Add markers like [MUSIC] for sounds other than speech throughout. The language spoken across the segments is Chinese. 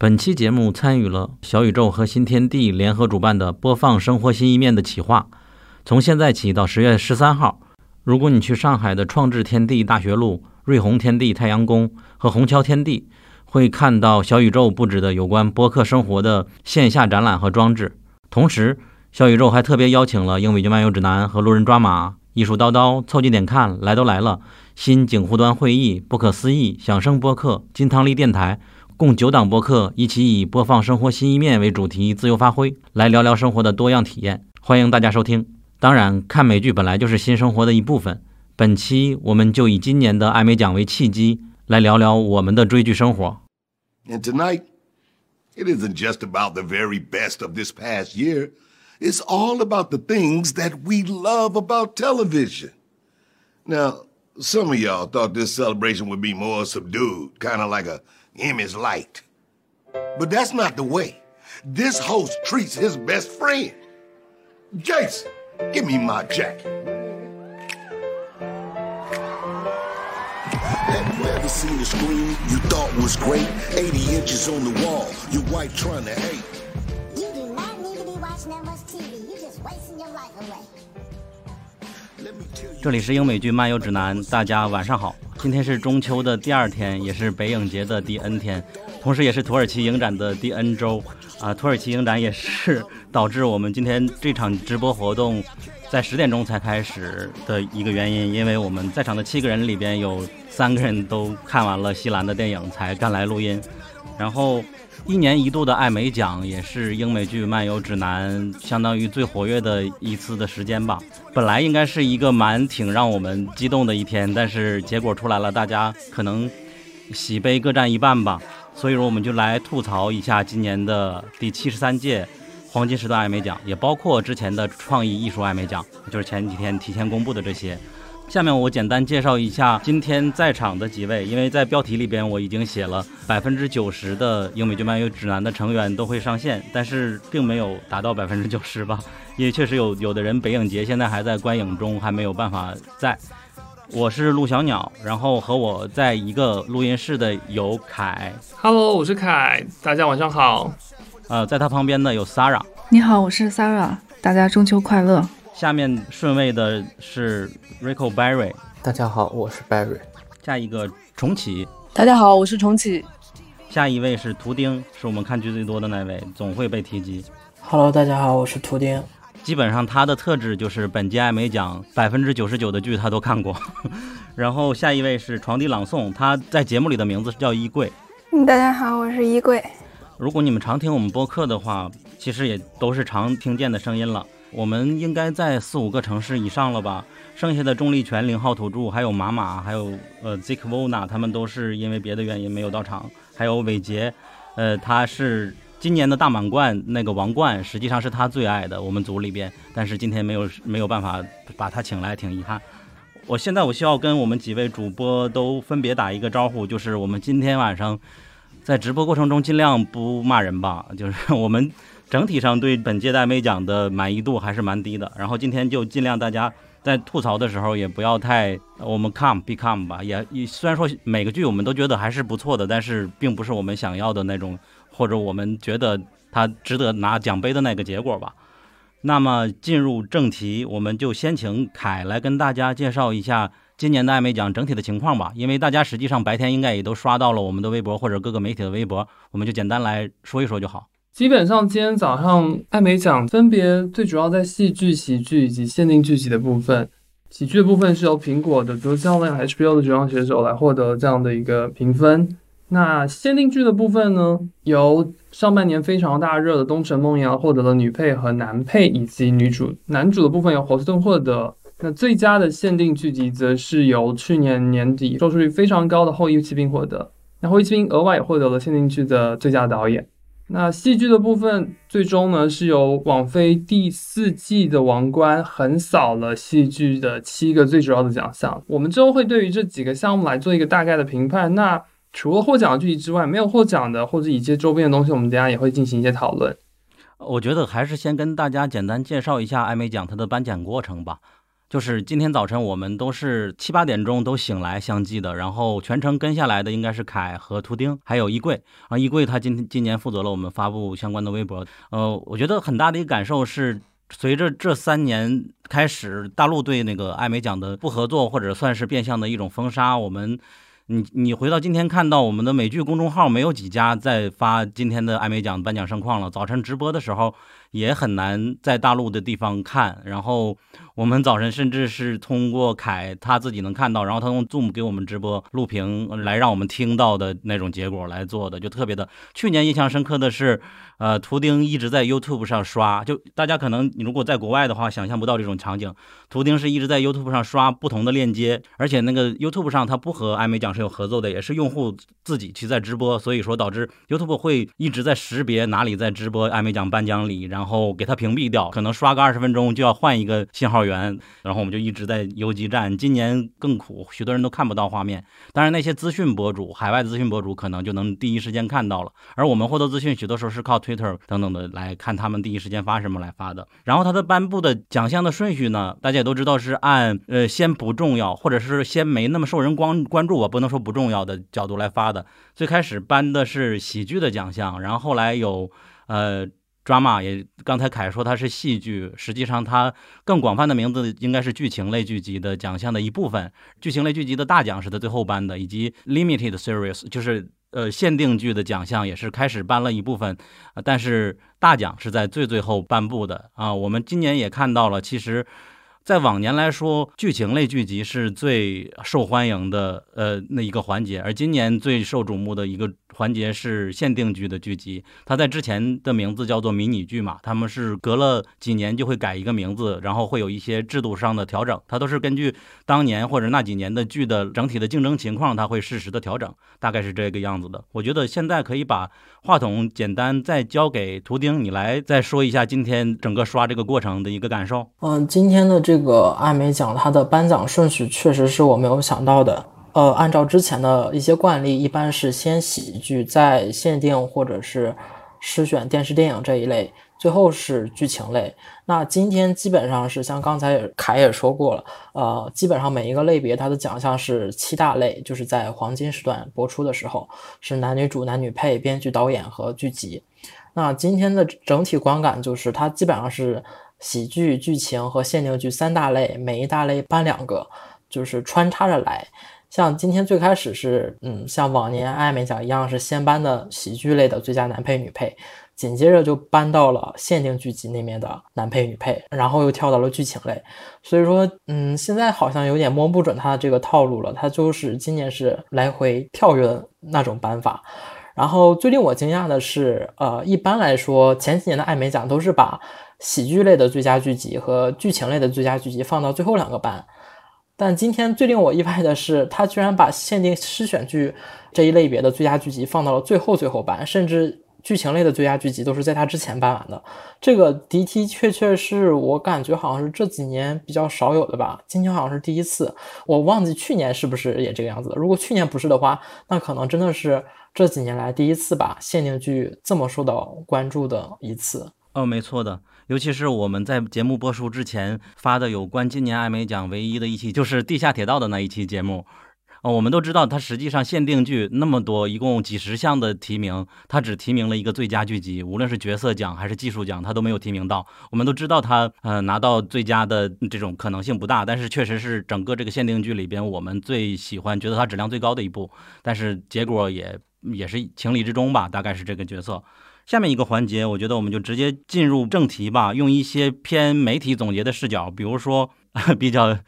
本期节目参与了小宇宙和新天地联合主办的播放生活新一面的企划。从现在起到十月十三号，如果你去上海的创智天地大学路、瑞虹天地太阳宫和虹桥天地，会看到小宇宙布置的有关播客生活的线下展览和装置。同时，小宇宙还特别邀请了《英美剧漫游指南》和路人抓马、艺术叨叨、凑近点看、来都来了、新景湖端会议、不可思议、响声播客、金汤力电台。共九档播客一起以播放生活新一面为主题，自由发挥，来聊聊生活的多样体验。欢迎大家收听。当然，看美剧本来就是新生活的一部分。本期我们就以今年的艾美奖为契机，来聊聊我们的追剧生活。And tonight, it isn't just about the very best of this past year. It's all about the things that we love about television. Now, some of y'all thought this celebration would be more subdued, kind of like a Emmy's light. But that's not the way. This host treats his best friend. Jason, give me my jacket. Have you ever seen a screen you thought was great? 80 inches on the wall, your wife trying to hate. 这里是英美剧漫游指南，大家晚上好。今天是中秋的第二天，也是北影节的第 N 天，同时也是土耳其影展的第 N 周。啊，土耳其影展也是导致我们今天这场直播活动在十点钟才开始的一个原因，因为我们在场的七个人里边有三个人都看完了西兰的电影才赶来录音，然后。一年一度的艾美奖也是英美剧漫游指南相当于最活跃的一次的时间吧。本来应该是一个蛮挺让我们激动的一天，但是结果出来了，大家可能喜悲各占一半吧。所以说，我们就来吐槽一下今年的第七十三届黄金时段艾美奖，也包括之前的创意艺术艾美奖，就是前几天提前公布的这些。下面我简单介绍一下今天在场的几位，因为在标题里边我已经写了百分之九十的英美剧漫游指南的成员都会上线，但是并没有达到百分之九十吧，因为确实有有的人北影节现在还在观影中，还没有办法在。我是陆小鸟，然后和我在一个录音室的有凯，Hello，我是凯，大家晚上好。呃，在他旁边的有 Sarah，你好，我是 Sarah，大家中秋快乐。下面顺位的是 Rico Barry，大家好，我是 Barry。下一个重启，大家好，我是重启。下一位是图钉，是我们看剧最多的那位，总会被提及。Hello，大家好，我是图钉。基本上他的特质就是本届艾美奖百分之九十九的剧他都看过。[LAUGHS] 然后下一位是床底朗诵，他在节目里的名字是叫衣柜。嗯，大家好，我是衣柜。如果你们常听我们播客的话，其实也都是常听见的声音了。我们应该在四五个城市以上了吧？剩下的重力泉、零号土著，还有马马，还有呃 Zikvona，他们都是因为别的原因没有到场。还有伟杰，呃，他是今年的大满贯那个王冠，实际上是他最爱的，我们组里边，但是今天没有没有办法把他请来，挺遗憾。我现在我需要跟我们几位主播都分别打一个招呼，就是我们今天晚上在直播过程中尽量不骂人吧，就是我们。整体上对本届艾美奖的满意度还是蛮低的，然后今天就尽量大家在吐槽的时候也不要太我们 come be come 吧，也也虽然说每个剧我们都觉得还是不错的，但是并不是我们想要的那种，或者我们觉得它值得拿奖杯的那个结果吧。那么进入正题，我们就先请凯来跟大家介绍一下今年的艾美奖整体的情况吧，因为大家实际上白天应该也都刷到了我们的微博或者各个媒体的微博，我们就简单来说一说就好。基本上今天早上艾美奖分别最主要在戏剧、喜剧以及限定剧集的部分。喜剧的部分是由苹果的《独教练》HBO 的《绝望选手》来获得这样的一个评分。那限定剧的部分呢，由上半年非常大热的《东城梦魇》获得了女配和男配以及女主。男主的部分由霍斯顿获得。那最佳的限定剧集则是由去年年底收视率非常高的《后翼骑兵》获得。那《后翼骑兵》额外也获得了限定剧的最佳导演。那戏剧的部分，最终呢是由网飞第四季的王冠横扫了戏剧的七个最主要的奖项。我们之后会对于这几个项目来做一个大概的评判。那除了获奖的剧集之外，没有获奖的或者一些周边的东西，我们等下也会进行一些讨论。我觉得还是先跟大家简单介绍一下艾美奖它的颁奖过程吧。就是今天早晨我们都是七八点钟都醒来相继的，然后全程跟下来的应该是凯和图丁，还有衣柜啊。衣柜他今今年负责了我们发布相关的微博。呃，我觉得很大的一个感受是，随着这三年开始，大陆对那个艾美奖的不合作或者算是变相的一种封杀，我们。你你回到今天看到我们的美剧公众号没有几家在发今天的艾美奖颁奖盛况了。早晨直播的时候也很难在大陆的地方看，然后我们早晨甚至是通过凯他自己能看到，然后他用 Zoom 给我们直播录屏来让我们听到的那种结果来做的，就特别的。去年印象深刻的是。呃，图钉一直在 YouTube 上刷，就大家可能你如果在国外的话，想象不到这种场景。图钉是一直在 YouTube 上刷不同的链接，而且那个 YouTube 上它不和艾美奖是有合作的，也是用户自己去在直播，所以说导致 YouTube 会一直在识别哪里在直播艾美奖颁奖礼，然后给它屏蔽掉，可能刷个二十分钟就要换一个信号源，然后我们就一直在游击战。今年更苦，许多人都看不到画面，当然那些资讯博主，海外的资讯博主可能就能第一时间看到了，而我们获得资讯许多时候是靠。Twitter 等等的来看他们第一时间发什么来发的，然后他的颁布的奖项的顺序呢，大家也都知道是按呃先不重要或者是先没那么受人关关注，我不能说不重要的角度来发的。最开始颁的是喜剧的奖项，然后后来有呃 drama，也刚才凯说它是戏剧，实际上它更广泛的名字应该是剧情类剧集的奖项的一部分。剧情类剧集的大奖是在最后颁的，以及 limited series 就是。呃，限定剧的奖项也是开始颁了一部分，但是大奖是在最最后颁布的啊。我们今年也看到了，其实。在往年来说，剧情类剧集是最受欢迎的，呃，那一个环节。而今年最受瞩目的一个环节是限定剧的剧集。它在之前的名字叫做迷你剧嘛，他们是隔了几年就会改一个名字，然后会有一些制度上的调整。它都是根据当年或者那几年的剧的整体的竞争情况，它会适时的调整，大概是这个样子的。我觉得现在可以把话筒简单再交给图钉，你来再说一下今天整个刷这个过程的一个感受。嗯，今天的这。个艾美奖它的颁奖顺序确实是我没有想到的。呃，按照之前的一些惯例，一般是先喜剧，再限定或者是诗选电视电影这一类，最后是剧情类。那今天基本上是像刚才凯也说过了，呃，基本上每一个类别它的奖项是七大类，就是在黄金时段播出的时候是男女主、男女配、编剧、导演和剧集。那今天的整体观感就是它基本上是。喜剧、剧情和限定剧三大类，每一大类颁两个，就是穿插着来。像今天最开始是，嗯，像往年艾美奖一样，是先颁的喜剧类的最佳男配、女配，紧接着就搬到了限定剧集那面的男配、女配，然后又跳到了剧情类。所以说，嗯，现在好像有点摸不准他的这个套路了。他就是今年是来回跳跃的那种颁法。然后最令我惊讶的是，呃，一般来说前几年的艾美奖都是把喜剧类的最佳剧集和剧情类的最佳剧集放到最后两个班，但今天最令我意外的是，他居然把限定诗选剧这一类别的最佳剧集放到了最后最后班，甚至剧情类的最佳剧集都是在他之前颁完的。这个的的确确是我感觉好像是这几年比较少有的吧，今年好像是第一次，我忘记去年是不是也这个样子。如果去年不是的话，那可能真的是这几年来第一次把限定剧这么受到关注的一次。哦，没错的。尤其是我们在节目播出之前发的有关今年艾美奖唯一的一期，就是《地下铁道》的那一期节目。呃，我们都知道，它实际上限定剧那么多，一共几十项的提名，它只提名了一个最佳剧集，无论是角色奖还是技术奖，它都没有提名到。我们都知道，它呃拿到最佳的这种可能性不大，但是确实是整个这个限定剧里边我们最喜欢、觉得它质量最高的一部。但是结果也也是情理之中吧，大概是这个角色。下面一个环节，我觉得我们就直接进入正题吧，用一些偏媒体总结的视角，比如说 [LAUGHS] 比较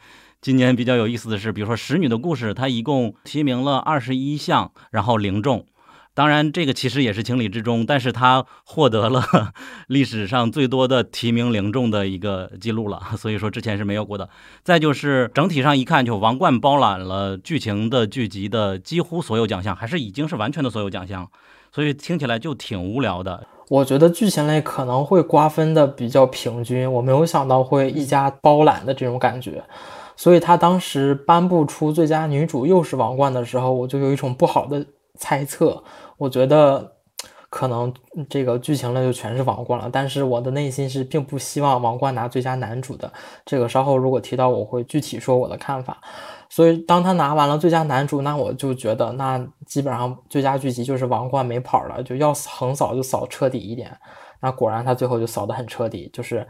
今年比较有意思的是，比如说《使女的故事》，它一共提名了二十一项，然后零中。当然，这个其实也是情理之中，但是它获得了 [LAUGHS] 历史上最多的提名零中的一个记录了，[LAUGHS] 所以说之前是没有过的。再就是整体上一看，就王冠包揽了剧情的剧集的几乎所有奖项，还是已经是完全的所有奖项。所以听起来就挺无聊的。我觉得剧情类可能会瓜分的比较平均，我没有想到会一家包揽的这种感觉。所以他当时颁布出最佳女主又是王冠的时候，我就有一种不好的猜测。我觉得可能这个剧情类就全是王冠了。但是我的内心是并不希望王冠拿最佳男主的。这个稍后如果提到，我会具体说我的看法。所以当他拿完了最佳男主，那我就觉得那基本上最佳剧集就是王冠没跑了，就要横扫就扫彻底一点。那果然他最后就扫得很彻底，就是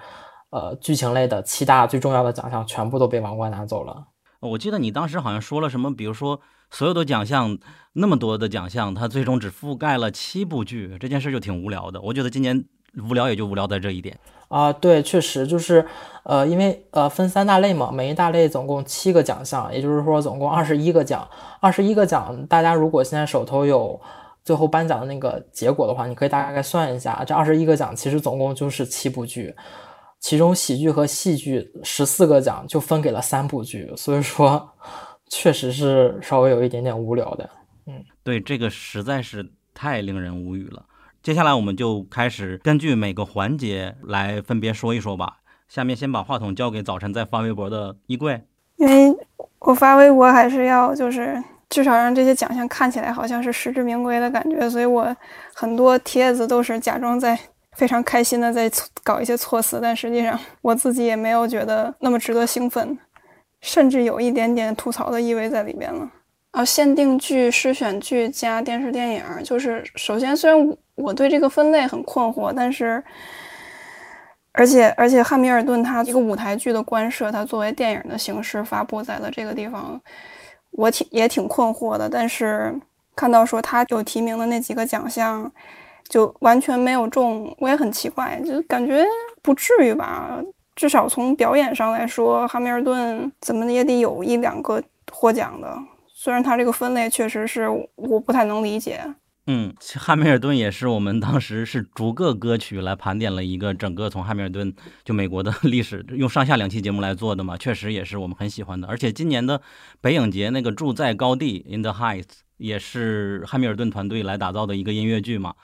呃剧情类的七大最重要的奖项全部都被王冠拿走了。我记得你当时好像说了什么，比如说所有的奖项那么多的奖项，它最终只覆盖了七部剧，这件事就挺无聊的。我觉得今年无聊也就无聊在这一点啊，对，确实就是呃，因为呃分三大类嘛，每一大类总共七个奖项，也就是说总共二十一个奖，二十一个奖，大家如果现在手头有最后颁奖的那个结果的话，你可以大概算一下，这二十一个奖其实总共就是七部剧。其中喜剧和戏剧十四个奖就分给了三部剧，所以说 [LAUGHS] 确实是稍微有一点点无聊的。嗯，对，这个实在是太令人无语了。接下来我们就开始根据每个环节来分别说一说吧。下面先把话筒交给早晨在发微博的衣柜，因为我发微博还是要就是至少让这些奖项看起来好像是实至名归的感觉，所以我很多帖子都是假装在。非常开心的在搞一些措辞，但实际上我自己也没有觉得那么值得兴奋，甚至有一点点吐槽的意味在里边了。啊，限定剧、诗选剧加电视电影，就是首先虽然我对这个分类很困惑，但是而且而且汉密尔顿它一个舞台剧的官设，它作为电影的形式发布在了这个地方，我挺也挺困惑的。但是看到说他有提名的那几个奖项。就完全没有中，我也很奇怪，就感觉不至于吧。至少从表演上来说，汉密尔顿怎么也得有一两个获奖的。虽然他这个分类确实是我不太能理解。嗯，汉密尔顿也是我们当时是逐个歌曲来盘点了一个整个从汉密尔顿就美国的 [LAUGHS] 历史，用上下两期节目来做的嘛，确实也是我们很喜欢的。而且今年的北影节那个住在高地 In the Heights 也是汉密尔顿团队来打造的一个音乐剧嘛。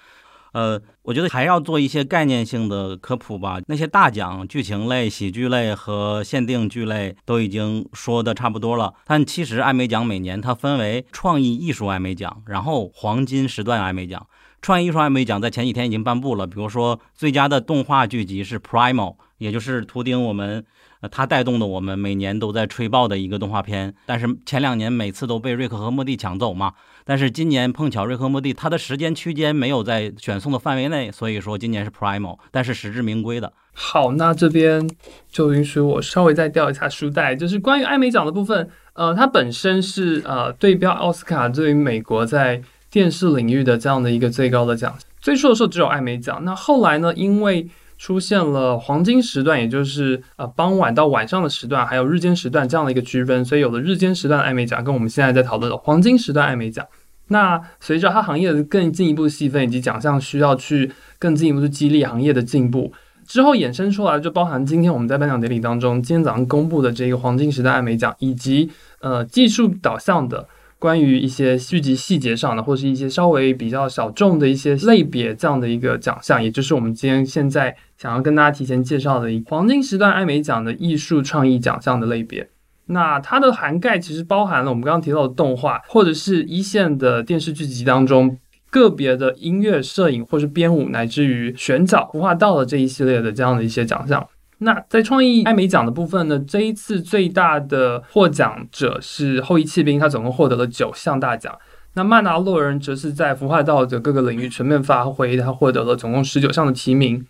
呃，我觉得还要做一些概念性的科普吧。那些大奖，剧情类、喜剧类和限定剧类都已经说的差不多了。但其实艾美奖每年它分为创意艺术艾美奖，然后黄金时段艾美奖。创意艺术艾美奖在前几天已经颁布了，比如说最佳的动画剧集是《Primal》，也就是图钉我们。它带动的我们每年都在吹爆的一个动画片，但是前两年每次都被瑞克和莫蒂抢走嘛。但是今年碰巧瑞克和莫蒂它的时间区间没有在选送的范围内，所以说今年是 Primo，但是实至名归的。好，那这边就允许我稍微再调一下书袋，就是关于艾美奖的部分。呃，它本身是呃对标奥斯卡对于美国在电视领域的这样的一个最高的奖，最初的时候只有艾美奖，那后来呢，因为出现了黄金时段，也就是呃傍晚到晚上的时段，还有日间时段这样的一个区分，所以有了日间时段的艾美奖，跟我们现在在讨论的黄金时段艾美奖。那随着它行业的更进一步细分以及奖项需要去更进一步去激励行业的进步之后，衍生出来就包含今天我们在颁奖典礼当中，今天早上公布的这个黄金时段艾美奖，以及呃技术导向的。关于一些剧集细节上的，或是一些稍微比较小众的一些类别这样的一个奖项，也就是我们今天现在想要跟大家提前介绍的一黄金时段艾美奖的艺术创意奖项的类别。那它的涵盖其实包含了我们刚刚提到的动画，或者是一线的电视剧集当中个别的音乐、摄影或是编舞，乃至于选角、服化道的这一系列的这样的一些奖项。那在创意艾美奖的部分呢，这一次最大的获奖者是《后裔弃兵》，他总共获得了九项大奖。那《曼达洛人》则是在服化道的各个领域全面发挥，他获得了总共十九项的提名。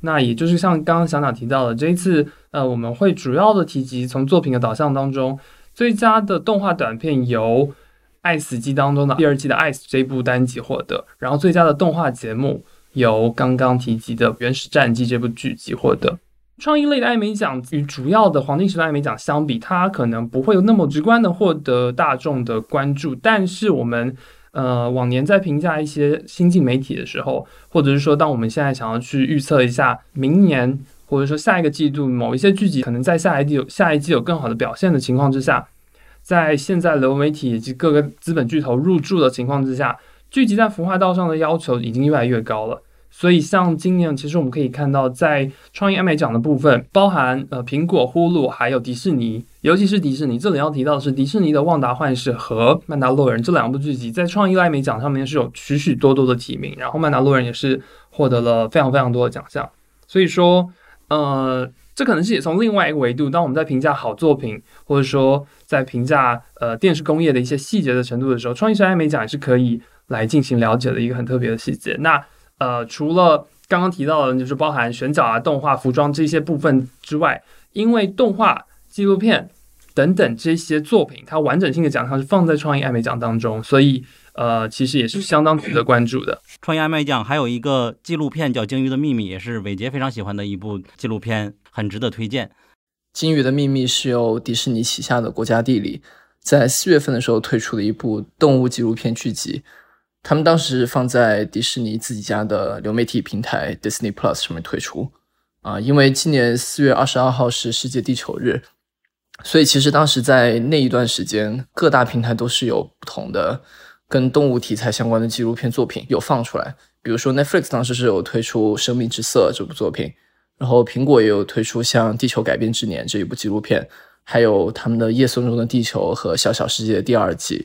那也就是像刚刚小鸟提到的，这一次呃，我们会主要的提及从作品的导向当中，最佳的动画短片由《爱死机》当中的第二季的《爱死》这部单集获得，然后最佳的动画节目由刚刚提及的《原始战记》这部剧集获得。创意类的艾美奖与主要的黄金时代艾美奖相比，它可能不会有那么直观的获得大众的关注。但是我们呃往年在评价一些新晋媒体的时候，或者是说当我们现在想要去预测一下明年或者说下一个季度某一些剧集可能在下一季有下一季有更好的表现的情况之下，在现在流媒体以及各个资本巨头入驻的情况之下，剧集在孵化道上的要求已经越来越高了。所以像今年，其实我们可以看到，在创意艾美奖的部分，包含呃苹果、呼噜还有迪士尼，尤其是迪士尼，这里要提到的是迪士尼的《旺达幻视》和《曼达洛人》这两部剧集，在创意艾美奖上面是有许许多多的提名，然后《曼达洛人》也是获得了非常非常多的奖项。所以说，呃，这可能是也从另外一个维度，当我们在评价好作品，或者说在评价呃电视工业的一些细节的程度的时候，创意艾美奖也是可以来进行了解的一个很特别的细节。那呃，除了刚刚提到的，就是包含选角啊、动画、服装这些部分之外，因为动画、纪录片等等这些作品，它完整性的奖项是放在创意艾美奖当中，所以呃，其实也是相当值得关注的。创意艾美奖还有一个纪录片叫《鲸鱼的秘密》，也是伟杰非常喜欢的一部纪录片，很值得推荐。《鲸鱼的秘密》是由迪士尼旗下的国家地理在四月份的时候推出的一部动物纪录片剧集。他们当时放在迪士尼自己家的流媒体平台 Disney Plus 上面推出，啊，因为今年四月二十二号是世界地球日，所以其实当时在那一段时间，各大平台都是有不同的跟动物题材相关的纪录片作品有放出来。比如说 Netflix 当时是有推出《生命之色》这部作品，然后苹果也有推出像《地球改变之年》这一部纪录片，还有他们的《夜色中的地球》和《小小世界》第二季。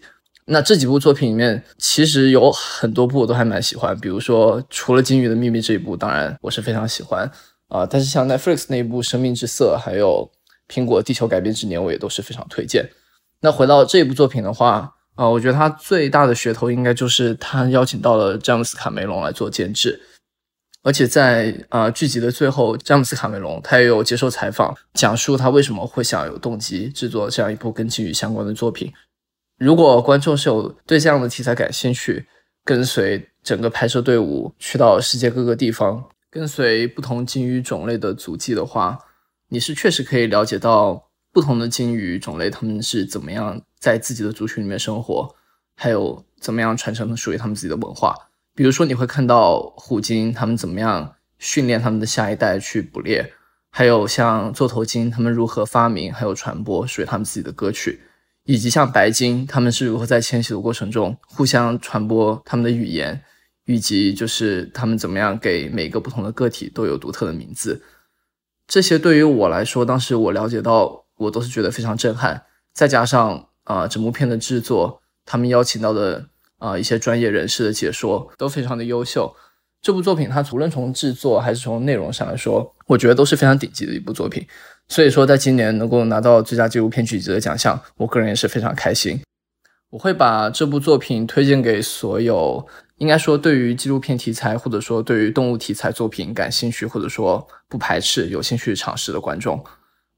那这几部作品里面，其实有很多部我都还蛮喜欢，比如说除了《鲸鱼的秘密》这一部，当然我是非常喜欢啊。但是像 Netflix 那一部《生命之色》，还有苹果《地球改变之年》，我也都是非常推荐。那回到这一部作品的话，啊，我觉得它最大的噱头应该就是他邀请到了詹姆斯卡梅隆来做监制，而且在啊剧集的最后，詹姆斯卡梅隆他也有接受采访，讲述他为什么会想有动机制作这样一部跟鲸鱼相关的作品。如果观众是有对这样的题材感兴趣，跟随整个拍摄队伍去到世界各个地方，跟随不同鲸鱼种类的足迹的话，你是确实可以了解到不同的鲸鱼种类它们是怎么样在自己的族群里面生活，还有怎么样传承属于他们自己的文化。比如说，你会看到虎鲸它们怎么样训练他们的下一代去捕猎，还有像座头鲸它们如何发明还有传播属于他们自己的歌曲。以及像白鲸，他们是如何在迁徙的过程中互相传播他们的语言，以及就是他们怎么样给每个不同的个体都有独特的名字。这些对于我来说，当时我了解到，我都是觉得非常震撼。再加上啊，整部片的制作，他们邀请到的啊一些专业人士的解说都非常的优秀。这部作品它无论从制作还是从内容上来说，我觉得都是非常顶级的一部作品。所以说，在今年能够拿到最佳纪录片剧集的奖项，我个人也是非常开心。我会把这部作品推荐给所有应该说对于纪录片题材或者说对于动物题材作品感兴趣或者说不排斥有兴趣尝试的观众，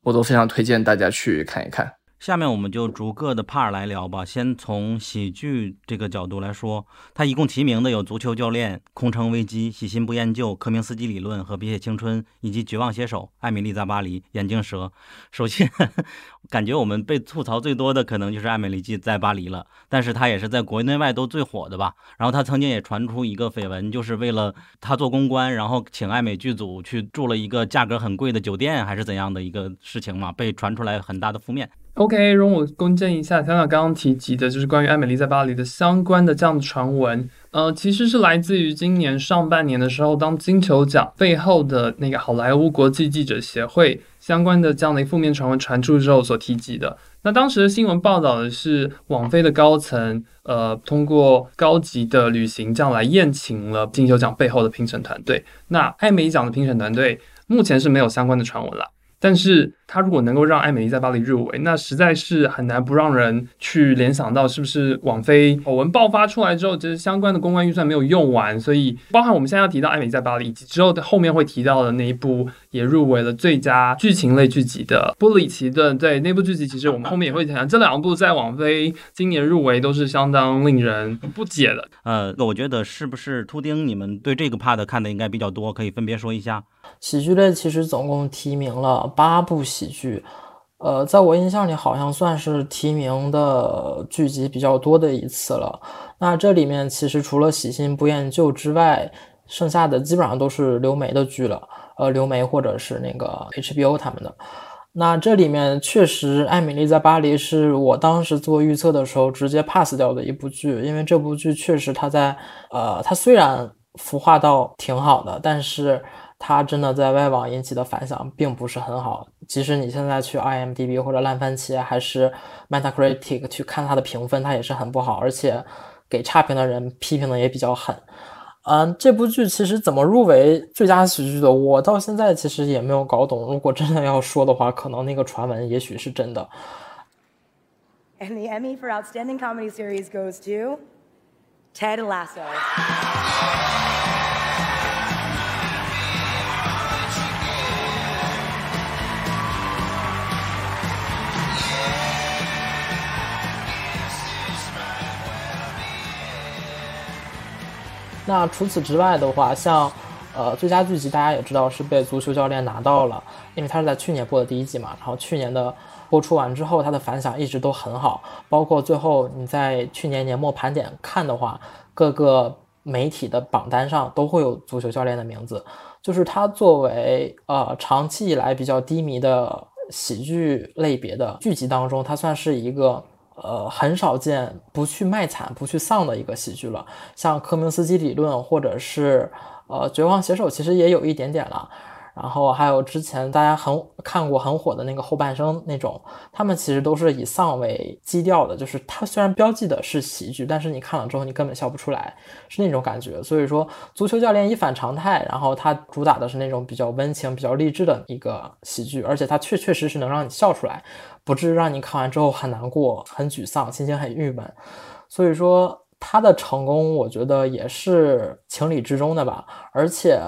我都非常推荐大家去看一看。下面我们就逐个的 part 来聊吧。先从喜剧这个角度来说，它一共提名的有《足球教练》《空城危机》《喜新不厌旧》《科明斯基理论》和《喋血青春》，以及《绝望写手》《艾米丽在巴黎》《眼镜蛇》。首先，感觉我们被吐槽最多的可能就是《艾米丽在巴黎》了，但是它也是在国内外都最火的吧。然后他曾经也传出一个绯闻，就是为了他做公关，然后请艾美剧组去住了一个价格很贵的酒店，还是怎样的一个事情嘛，被传出来很大的负面。OK，容我更正一下，想想刚刚提及的，就是关于艾美丽在巴黎的相关的这样的传闻，呃，其实是来自于今年上半年的时候，当金球奖背后的那个好莱坞国际记者协会相关的这样的负面传闻传出之后所提及的。那当时的新闻报道的是，网飞的高层，呃，通过高级的旅行这样来宴请了金球奖背后的评审团队。那艾美奖的评审团队目前是没有相关的传闻了。但是他如果能够让艾美丽在巴黎入围，那实在是很难不让人去联想到是不是网飞丑闻爆发出来之后，其实相关的公关预算没有用完，所以包含我们现在要提到艾美丽在巴黎，以及之后的后面会提到的那一部也入围了最佳剧情类剧集的《布里奇顿》。对那部剧集，其实我们后面也会讲，这两部在网飞今年入围都是相当令人不解的。呃，我觉得是不是秃丁，你们对这个 part 看的应该比较多，可以分别说一下。喜剧类其实总共提名了八部喜剧，呃，在我印象里好像算是提名的剧集比较多的一次了。那这里面其实除了《喜新不厌旧》之外，剩下的基本上都是流媒的剧了，呃，流媒或者是那个 HBO 他们的。那这里面确实，《艾米丽在巴黎》是我当时做预测的时候直接 pass 掉的一部剧，因为这部剧确实它在，呃，它虽然。孵化到挺好的，但是它真的在外网引起的反响并不是很好。即使你现在去 IMDB 或者烂番茄还是 Metacritic 去看它的评分，它也是很不好，而且给差评的人批评的也比较狠。嗯，这部剧其实怎么入围最佳喜剧的，我到现在其实也没有搞懂。如果真的要说的话，可能那个传闻也许是真的。And the Emmy for Outstanding Comedy Series goes to Ted Lasso. 那除此之外的话，像呃最佳剧集，大家也知道是被足球教练拿到了，因为他是在去年播的第一季嘛。然后去年的播出完之后，它的反响一直都很好，包括最后你在去年年末盘点看的话，各个媒体的榜单上都会有足球教练的名字。就是它作为呃长期以来比较低迷的喜剧类别的剧集当中，它算是一个。呃，很少见不去卖惨、不去丧的一个喜剧了。像科明斯基理论，或者是呃绝望写手，其实也有一点点了。然后还有之前大家很看过很火的那个后半生那种，他们其实都是以丧为基调的。就是它虽然标记的是喜剧，但是你看了之后你根本笑不出来，是那种感觉。所以说，足球教练一反常态，然后它主打的是那种比较温情、比较励志的一个喜剧，而且它确确实实能让你笑出来。不至于让你看完之后很难过、很沮丧、心情很郁闷，所以说他的成功，我觉得也是情理之中的吧。而且，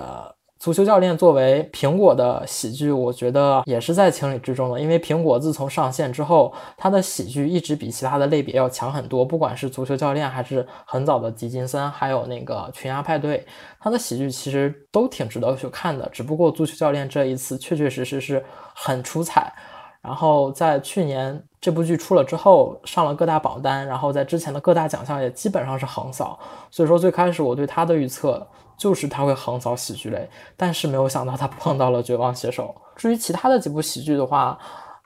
足球教练作为苹果的喜剧，我觉得也是在情理之中的。因为苹果自从上线之后，它的喜剧一直比其他的类别要强很多。不管是足球教练，还是很早的迪金森，还有那个群鸭派对，它的喜剧其实都挺值得去看的。只不过足球教练这一次确确实实是很出彩。然后在去年这部剧出了之后，上了各大榜单，然后在之前的各大奖项也基本上是横扫。所以说最开始我对他的预测就是他会横扫喜剧类，但是没有想到他碰到了《绝望写手》。至于其他的几部喜剧的话，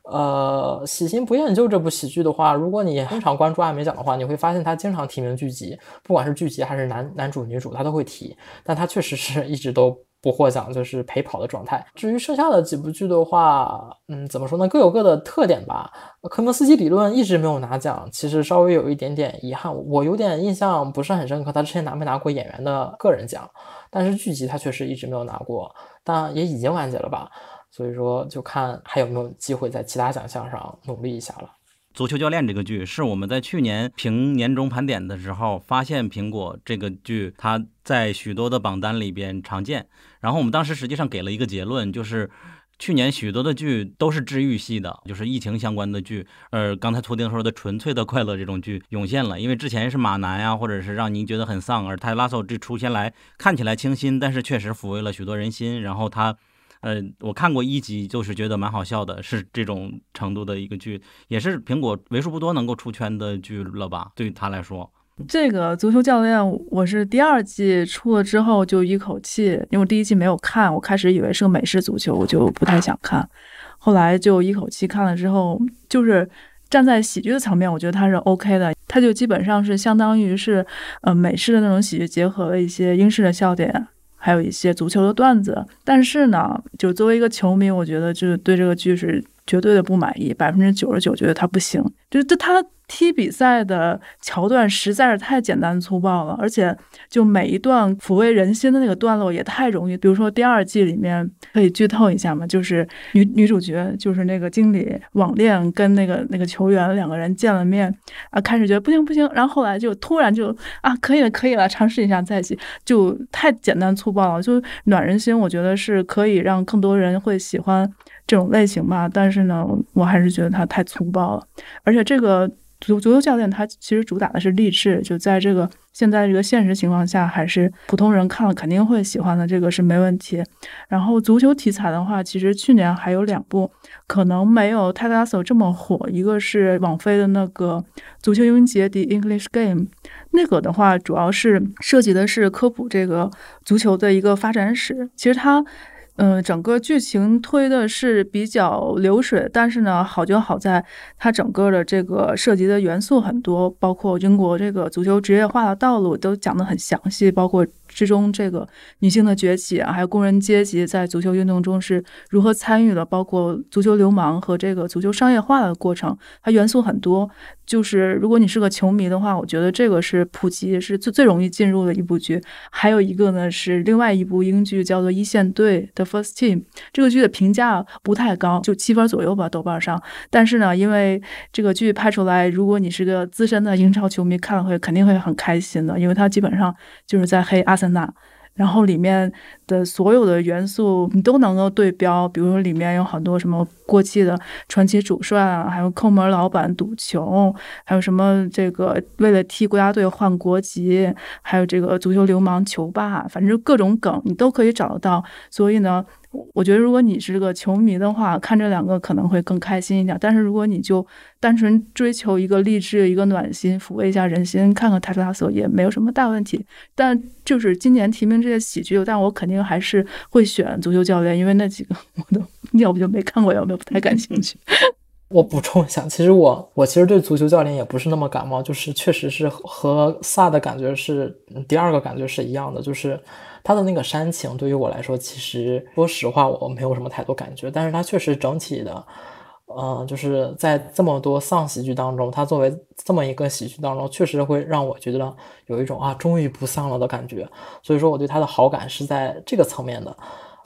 呃，《喜新不厌旧》这部喜剧的话，如果你经常关注艾美奖的话，你会发现他经常提名剧集，不管是剧集还是男男主女主，他都会提。但他确实是 [LAUGHS] 一直都。不获奖就是陪跑的状态。至于剩下的几部剧的话，嗯，怎么说呢？各有各的特点吧。科莫斯基理论一直没有拿奖，其实稍微有一点点遗憾。我有点印象不是很深刻，他之前拿没拿过演员的个人奖？但是剧集他确实一直没有拿过，但也已经完结了吧？所以说，就看还有没有机会在其他奖项上努力一下了。足球教练这个剧是我们在去年评年终盘点的时候发现，苹果这个剧它在许多的榜单里边常见。然后我们当时实际上给了一个结论，就是去年许多的剧都是治愈系的，就是疫情相关的剧。呃，刚才图丁说的纯粹的快乐这种剧涌现了，因为之前是马男呀，或者是让您觉得很丧，而泰拉索这出现来看起来清新，但是确实抚慰了许多人心。然后他。呃，我看过一集，就是觉得蛮好笑的，是这种程度的一个剧，也是苹果为数不多能够出圈的剧了吧？对于他来说，这个足球教练，我是第二季出了之后就一口气，因为我第一季没有看，我开始以为是个美式足球，我就不太想看，后来就一口气看了之后，就是站在喜剧的层面，我觉得它是 OK 的，它就基本上是相当于是呃美式的那种喜剧，结合了一些英式的笑点。还有一些足球的段子，但是呢，就作为一个球迷，我觉得就是对这个剧是绝对的不满意，百分之九十九觉得他不行，就是他踢比赛的桥段实在是太简单粗暴了，而且就每一段抚慰人心的那个段落也太容易。比如说第二季里面可以剧透一下嘛，就是女女主角就是那个经理网恋跟那个那个球员两个人见了面啊，开始觉得不行不行，然后后来就突然就啊可以了可以了，尝试一下在一起，就太简单粗暴了，就暖人心。我觉得是可以让更多人会喜欢这种类型吧，但是呢，我还是觉得它太粗暴了，而且这个。足足球教练他其实主打的是励志，就在这个现在这个现实情况下，还是普通人看了肯定会喜欢的，这个是没问题。然后足球题材的话，其实去年还有两部可能没有《泰达索》这么火，一个是网飞的那个《足球英杰 The English Game，那个的话主要是涉及的是科普这个足球的一个发展史。其实它。嗯，整个剧情推的是比较流水，但是呢，好就好在它整个的这个涉及的元素很多，包括英国这个足球职业化的道路都讲得很详细，包括之中这个女性的崛起啊，还有工人阶级在足球运动中是如何参与的，包括足球流氓和这个足球商业化的过程，它元素很多。就是如果你是个球迷的话，我觉得这个是普及是最最容易进入的一部剧。还有一个呢是另外一部英剧，叫做《一线队》的 First Team。这个剧的评价不太高，就七分左右吧，豆瓣上。但是呢，因为这个剧拍出来，如果你是个资深的英超球迷，看了会肯定会很开心的，因为它基本上就是在黑阿森那。然后里面的所有的元素你都能够对标，比如说里面有很多什么过气的传奇主帅啊，还有抠门老板赌球，还有什么这个为了踢国家队换国籍，还有这个足球流氓球霸，反正各种梗你都可以找得到。所以呢。我觉得，如果你是个球迷的话，看这两个可能会更开心一点。但是，如果你就单纯追求一个励志、一个暖心、抚慰一下人心，看看《泰拉索》也没有什么大问题。但就是今年提名这些喜剧，但我肯定还是会选《足球教练》，因为那几个 [LAUGHS] 我都 [LAUGHS] 要不就没看过，要不就不太感兴趣。我补充一下，其实我我其实对足球教练也不是那么感冒，就是确实是和萨的感觉是第二个感觉是一样的，就是。他的那个煽情对于我来说，其实说实话我没有什么太多感觉，但是他确实整体的，嗯，就是在这么多丧喜剧当中，他作为这么一个喜剧当中，确实会让我觉得有一种啊终于不丧了的感觉，所以说我对他的好感是在这个层面的。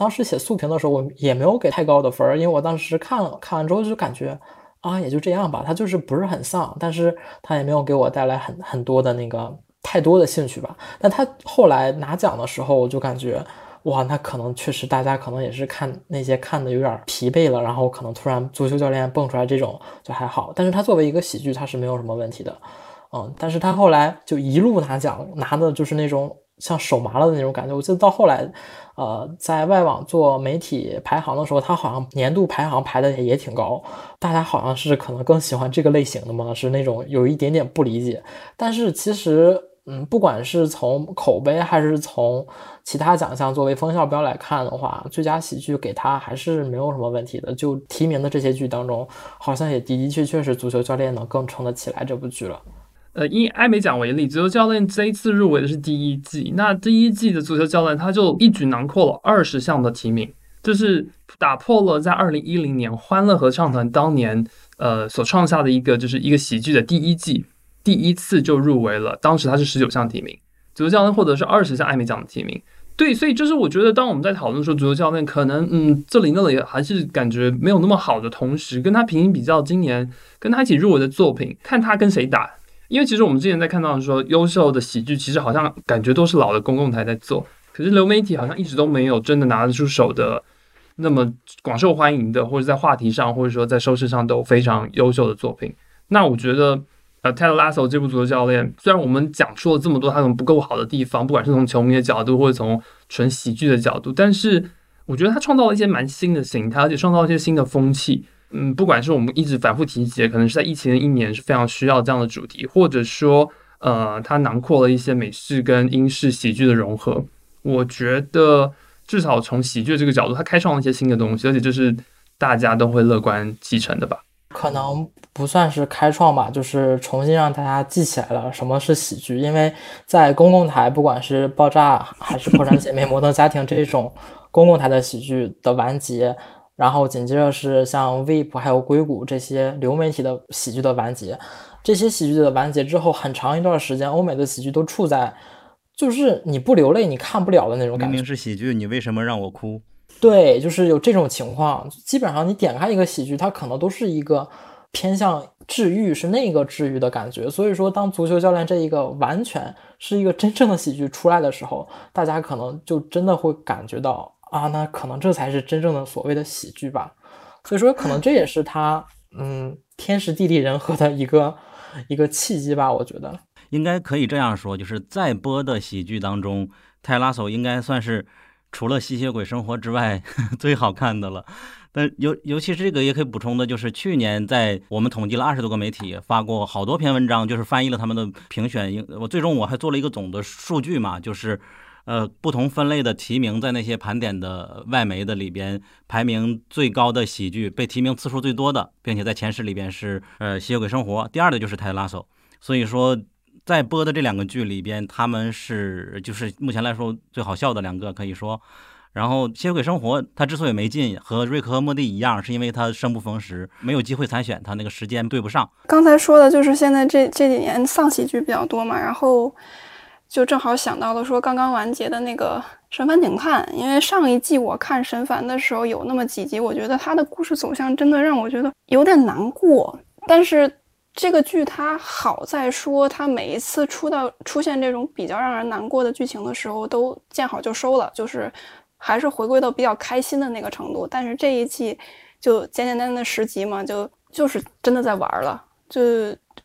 当时写速评的时候，我也没有给太高的分儿，因为我当时看了看完之后就感觉啊也就这样吧，他就是不是很丧，但是他也没有给我带来很很多的那个。太多的兴趣吧，但他后来拿奖的时候，我就感觉，哇，那可能确实大家可能也是看那些看的有点疲惫了，然后可能突然足球教练蹦出来这种就还好，但是他作为一个喜剧，他是没有什么问题的，嗯，但是他后来就一路拿奖，拿的就是那种像手麻了的那种感觉。我记得到后来，呃，在外网做媒体排行的时候，他好像年度排行排的也挺高，大家好像是可能更喜欢这个类型的嘛，是那种有一点点不理解，但是其实。嗯，不管是从口碑还是从其他奖项作为风向标来看的话，最佳喜剧给他还是没有什么问题的。就提名的这些剧当中，好像也的的确确是足球教练能更撑得起来这部剧了。呃，以艾美奖为例，足球教练这一次入围的是第一季，那第一季的足球教练他就一举囊括了二十项的提名，就是打破了在二零一零年欢乐合唱团当年呃所创下的一个就是一个喜剧的第一季。第一次就入围了，当时他是十九项提名，足球教练获得是二十项艾美奖的提名。对，所以就是我觉得，当我们在讨论说足球教练可能嗯这里那里还是感觉没有那么好的同时，跟他平行比较，今年跟他一起入围的作品，看他跟谁打。因为其实我们之前在看到说优秀的喜剧，其实好像感觉都是老的公共台在做，可是流媒体好像一直都没有真的拿得出手的那么广受欢迎的，或者在话题上或者说在收视上都非常优秀的作品。那我觉得。呃，Ted Lasso 这部足球教练，虽然我们讲出了这么多他们不够好的地方，不管是从球迷的角度，或者从纯喜剧的角度，但是我觉得他创造了一些蛮新的形态，而且创造了一些新的风气。嗯，不管是我们一直反复提及，可能是在疫情的一年是非常需要这样的主题，或者说，呃，它囊括了一些美式跟英式喜剧的融合。我觉得至少从喜剧这个角度，它开创了一些新的东西，而且这是大家都会乐观继承的吧。可能不算是开创吧，就是重新让大家记起来了什么是喜剧。因为在公共台，不管是爆炸还是破产姐妹、[LAUGHS] 摩登家庭这种公共台的喜剧的完结，然后紧接着是像 VIP 还有硅谷这些流媒体的喜剧的完结。这些喜剧的完结之后，很长一段时间，欧美的喜剧都处在就是你不流泪你看不了的那种感觉。明明是喜剧，你为什么让我哭？对，就是有这种情况。基本上你点开一个喜剧，它可能都是一个偏向治愈，是那个治愈的感觉。所以说，当足球教练这一个完全是一个真正的喜剧出来的时候，大家可能就真的会感觉到啊，那可能这才是真正的所谓的喜剧吧。所以说，可能这也是他嗯天时地利人和的一个一个契机吧。我觉得应该可以这样说，就是在播的喜剧当中，泰拉索应该算是。除了吸血鬼生活之外，[LAUGHS] 最好看的了。但尤尤其是这个也可以补充的，就是去年在我们统计了二十多个媒体发过好多篇文章，就是翻译了他们的评选。我最终我还做了一个总的数据嘛，就是呃，不同分类的提名在那些盘点的外媒的里边，排名最高的喜剧，被提名次数最多的，并且在前十里边是呃《吸血鬼生活》，第二的就是《泰德拉索》。所以说，在播的这两个剧里边，他们是就是目前来说最好笑的两个，可以说。然后《吸血鬼生活》它之所以没进，和瑞克和莫蒂一样，是因为它生不逢时，没有机会参选，它那个时间对不上。刚才说的就是现在这这几年丧喜剧比较多嘛，然后就正好想到了说刚刚完结的那个《神烦警探》，因为上一季我看《神烦》的时候有那么几集，我觉得他的故事走向真的让我觉得有点难过。但是这个剧它好在说，它每一次出到出现这种比较让人难过的剧情的时候，都见好就收了，就是还是回归到比较开心的那个程度。但是这一季就简简单单的十集嘛，就就是真的在玩了，就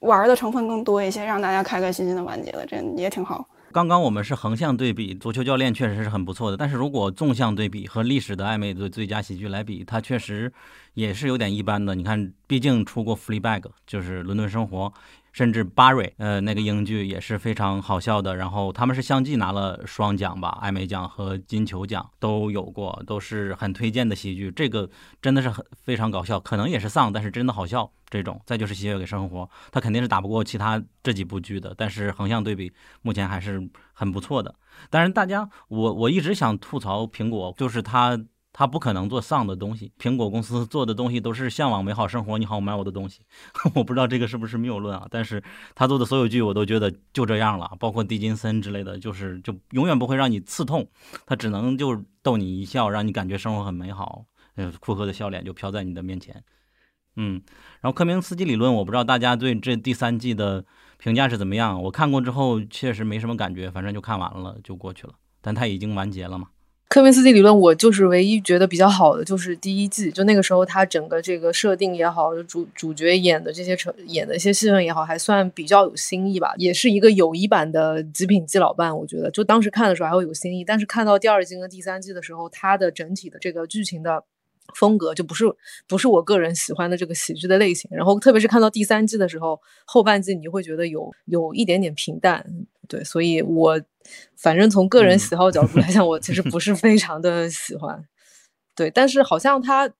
玩的成分更多一些，让大家开开心心的完结了，这也挺好。刚刚我们是横向对比，足球教练确实是很不错的。但是如果纵向对比和历史的暧昧的最佳喜剧来比，它确实也是有点一般的。你看，毕竟出过《Fleabag》，就是《伦敦生活》，甚至《巴瑞》，呃，那个英剧也是非常好笑的。然后他们是相继拿了双奖吧，艾美奖和金球奖都有过，都是很推荐的喜剧。这个真的是很非常搞笑，可能也是丧，但是真的好笑。这种再就是《吸血鬼生活》，它肯定是打不过其他这几部剧的。但是横向对比，目前还是很不错的。当然，大家我我一直想吐槽苹果，就是它他不可能做丧的东西。苹果公司做的东西都是向往美好生活，你好，买我的东西。[LAUGHS] 我不知道这个是不是谬论啊？但是他做的所有剧，我都觉得就这样了，包括狄金森之类的，就是就永远不会让你刺痛，他只能就逗你一笑，让你感觉生活很美好。呃，库克的笑脸就飘在你的面前。嗯，然后科明斯基理论，我不知道大家对这第三季的评价是怎么样。我看过之后确实没什么感觉，反正就看完了就过去了。但它已经完结了嘛？科明斯基理论，我就是唯一觉得比较好的就是第一季，就那个时候它整个这个设定也好，主主角演的这些成演的一些戏份也好，还算比较有新意吧，也是一个友谊版的《极品基老伴》。我觉得就当时看的时候还会有新意，但是看到第二季跟第三季的时候，它的整体的这个剧情的。风格就不是不是我个人喜欢的这个喜剧的类型，然后特别是看到第三季的时候，后半季你就会觉得有有一点点平淡，对，所以我反正从个人喜好角度来讲，我其实不是非常的喜欢，对，但是好像他，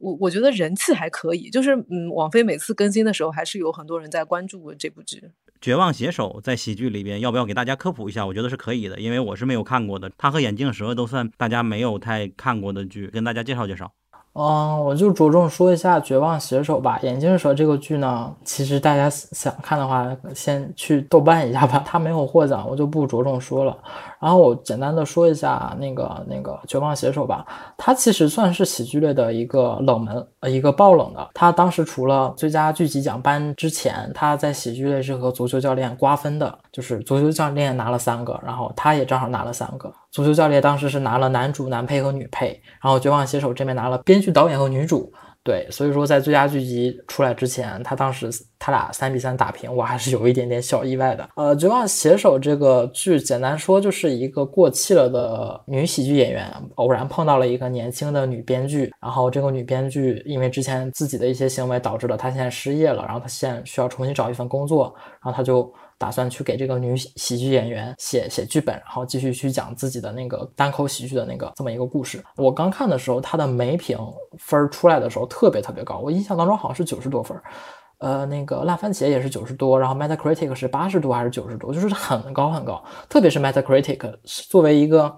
我我觉得人气还可以，就是嗯，网飞每次更新的时候，还是有很多人在关注这部剧。绝望写手在喜剧里边要不要给大家科普一下？我觉得是可以的，因为我是没有看过的，他和眼镜蛇都算大家没有太看过的剧，跟大家介绍介绍。嗯，我就着重说一下《绝望写手》吧。眼镜蛇这个剧呢，其实大家想看的话，先去豆瓣一下吧。它没有获奖，我就不着重说了。然后我简单的说一下那个那个《绝望写手》吧。它其实算是喜剧类的一个冷门，呃，一个爆冷的。它当时除了最佳剧集奖颁之前，它在喜剧类是和足球教练瓜分的，就是足球教练拿了三个，然后他也正好拿了三个。足球教练当时是拿了男主、男配和女配，然后绝望写手这边拿了编剧、导演和女主。对，所以说在最佳剧集出来之前，他当时他俩三比三打平，我还是有一点点小意外的。呃，绝望写手这个剧，简单说就是一个过气了的女喜剧演员，偶然碰到了一个年轻的女编剧，然后这个女编剧因为之前自己的一些行为导致了她现在失业了，然后她现在需要重新找一份工作，然后她就。打算去给这个女喜剧演员写写剧本，然后继续去讲自己的那个单口喜剧的那个这么一个故事。我刚看的时候，它的每评分出来的时候特别特别高，我印象当中好像是九十多分。呃，那个烂番茄也是九十多，然后 Metacritic 是八十多还是九十多，就是很高很高。特别是 Metacritic 作为一个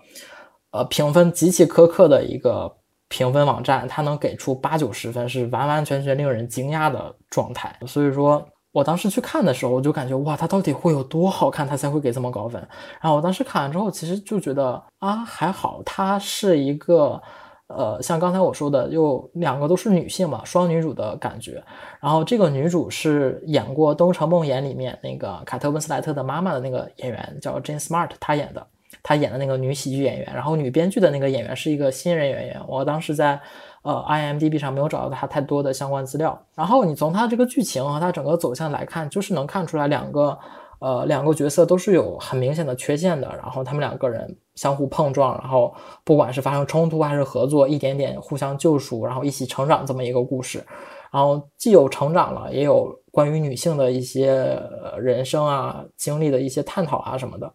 呃评分极其苛刻的一个评分网站，它能给出八九十分是完完全全令人惊讶的状态。所以说。我当时去看的时候，我就感觉哇，它到底会有多好看，它才会给这么高分。然后我当时看完之后，其实就觉得啊，还好，它是一个，呃，像刚才我说的，又两个都是女性嘛，双女主的感觉。然后这个女主是演过《东城梦魇》里面那个凯特温斯莱特的妈妈的那个演员，叫 Jane Smart，她演的，她演的那个女喜剧演员。然后女编剧的那个演员是一个新人演员，我当时在。呃，IMDB 上没有找到它太多的相关资料。然后你从它这个剧情和它整个走向来看，就是能看出来两个，呃，两个角色都是有很明显的缺陷的。然后他们两个人相互碰撞，然后不管是发生冲突还是合作，一点点互相救赎，然后一起成长这么一个故事。然后既有成长了，也有关于女性的一些人生啊经历的一些探讨啊什么的。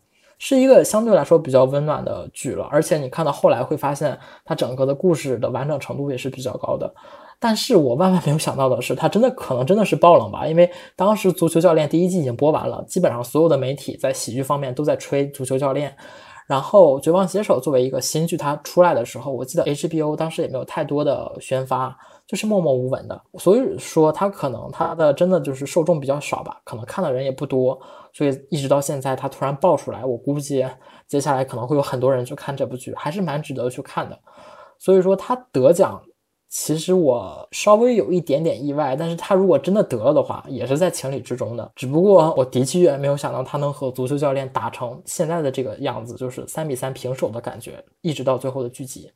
是一个相对来说比较温暖的剧了。而且你看到后来会发现，它整个的故事的完整程度也是比较高的。但是我万万没有想到的是，它真的可能真的是爆冷吧？因为当时《足球教练》第一季已经播完了，基本上所有的媒体在喜剧方面都在吹《足球教练》。然后《绝望写手》作为一个新剧，它出来的时候，我记得 HBO 当时也没有太多的宣发，就是默默无闻的。所以说，他可能他的真的就是受众比较少吧，可能看的人也不多。所以一直到现在，他突然爆出来，我估计接下来可能会有很多人去看这部剧，还是蛮值得去看的。所以说，他得奖。其实我稍微有一点点意外，但是他如果真的得了的话，也是在情理之中的。只不过我的确没有想到他能和足球教练打成现在的这个样子，就是三比三平手的感觉，一直到最后的剧集。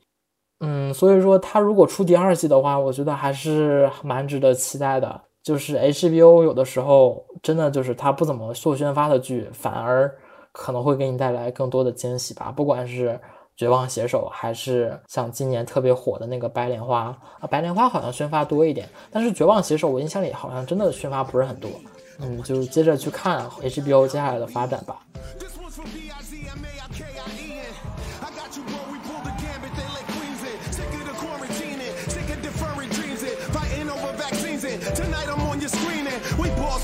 嗯，所以说他如果出第二季的话，我觉得还是蛮值得期待的。就是 HBO 有的时候真的就是他不怎么做宣发的剧，反而可能会给你带来更多的惊喜吧，不管是。绝望写手还是像今年特别火的那个白莲花啊，白莲花好像宣发多一点，但是绝望写手我印象里好像真的宣发不是很多。嗯，就接着去看 HBO 接下来的发展吧。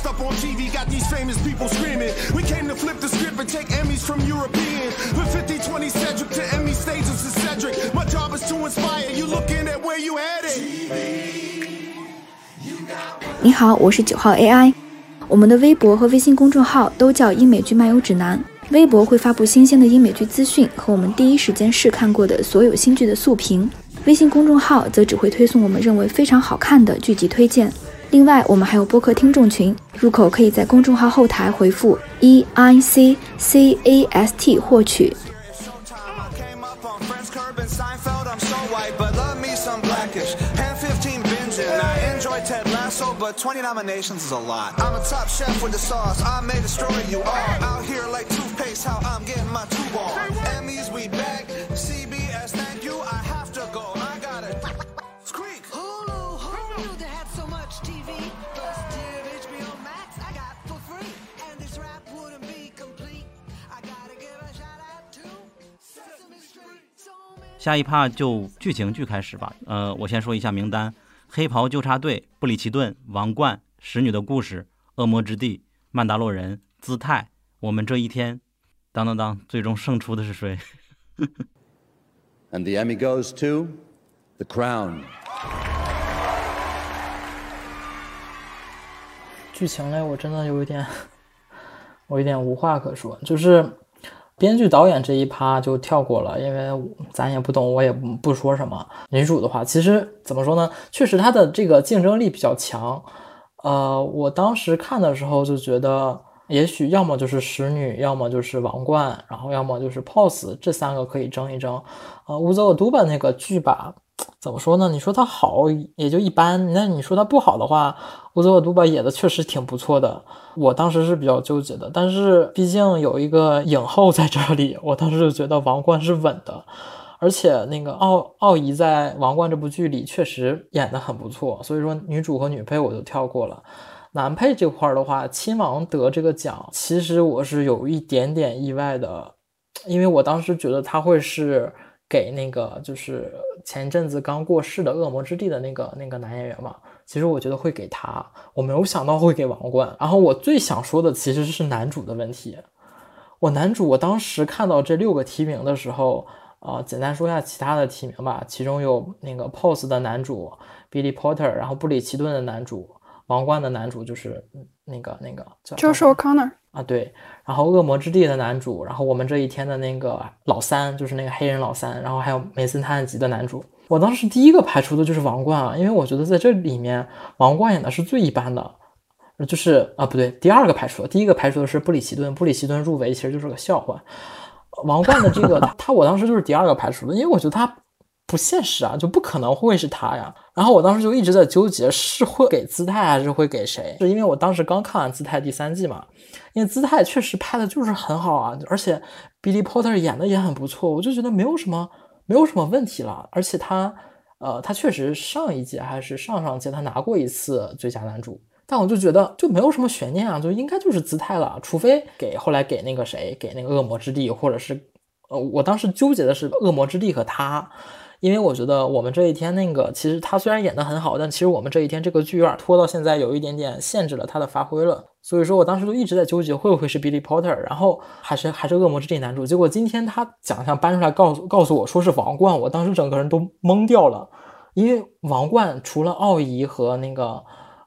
Up on TV, got these famous people screaming. We came to flip the script and take Emmys from Europeans. With 50 20 Cedric to Emmy stages to Cedric. My job is to inspire you looking at where you headed. 你好，我是九号 AI。我们的微博和微信公众号都叫英美剧漫游指南。微博会发布新鲜的英美剧资讯和我们第一时间试看过的所有新剧的速评，微信公众号则只会推送我们认为非常好看的剧集推荐。另外，我们还有播客听众群，入口可以在公众号后台回复 E I C C A S T 获取。下一趴就剧情剧开始吧。呃，我先说一下名单：黑袍纠察队、布里奇顿、王冠、使女的故事、恶魔之地、曼达洛人、姿态、我们这一天。当当当，最终胜出的是谁？And the Emmy goes to The Crown。剧情类我真的有一点，我有点无话可说，就是。编剧导演这一趴就跳过了，因为咱也不懂，我也不说什么。女主的话，其实怎么说呢？确实她的这个竞争力比较强。呃，我当时看的时候就觉得，也许要么就是使女，要么就是王冠，然后要么就是 Pose 这三个可以争一争。呃，乌泽尔都巴那个剧吧。[TSK] 怎么说呢？你说它好也就一般，那你说它不好的话，乌泽尔都巴演的确实挺不错的。我当时是比较纠结的，但是毕竟有一个影后在这里，我当时就觉得王冠是稳的。而且那个奥奥姨在《王冠》这部剧里确实演的很不错，所以说女主和女配我就跳过了。男配这块的话，亲王得这个奖，其实我是有一点点意外的，因为我当时觉得他会是。给那个就是前阵子刚过世的《恶魔之地》的那个那个男演员嘛，其实我觉得会给他，我没有想到会给王冠。然后我最想说的其实是男主的问题。我男主，我当时看到这六个提名的时候，啊，简单说一下其他的提名吧，其中有那个《Pose》的男主 Billy Porter，然后布里奇顿的男主，王冠的男主就是那个那个叫 Joshua Connor。啊对，然后《恶魔之地》的男主，然后我们这一天的那个老三，就是那个黑人老三，然后还有《梅森探案集》的男主，我当时第一个排除的就是王冠啊，因为我觉得在这里面王冠演的是最一般的，就是啊不对，第二个排除，第一个排除的是布里奇顿，布里奇顿入围其实就是个笑话，王冠的这个 [LAUGHS] 他我当时就是第二个排除的，因为我觉得他。不现实啊，就不可能会是他呀。然后我当时就一直在纠结，是会给姿态还是会给谁？是因为我当时刚看完姿态第三季嘛，因为姿态确实拍的就是很好啊，而且 Billy Porter 演的也很不错，我就觉得没有什么没有什么问题了。而且他，呃，他确实上一届还是上上届他拿过一次最佳男主，但我就觉得就没有什么悬念啊，就应该就是姿态了，除非给后来给那个谁，给那个恶魔之地，或者是呃，我当时纠结的是恶魔之地和他。因为我觉得我们这一天那个，其实他虽然演得很好，但其实我们这一天这个剧有点拖到现在，有一点点限制了他的发挥了。所以说我当时就一直在纠结会不会是 Billy Potter，然后还是还是恶魔之地男主。结果今天他奖项搬出来告诉告诉我说是王冠，我当时整个人都懵掉了，因为王冠除了奥姨和那个。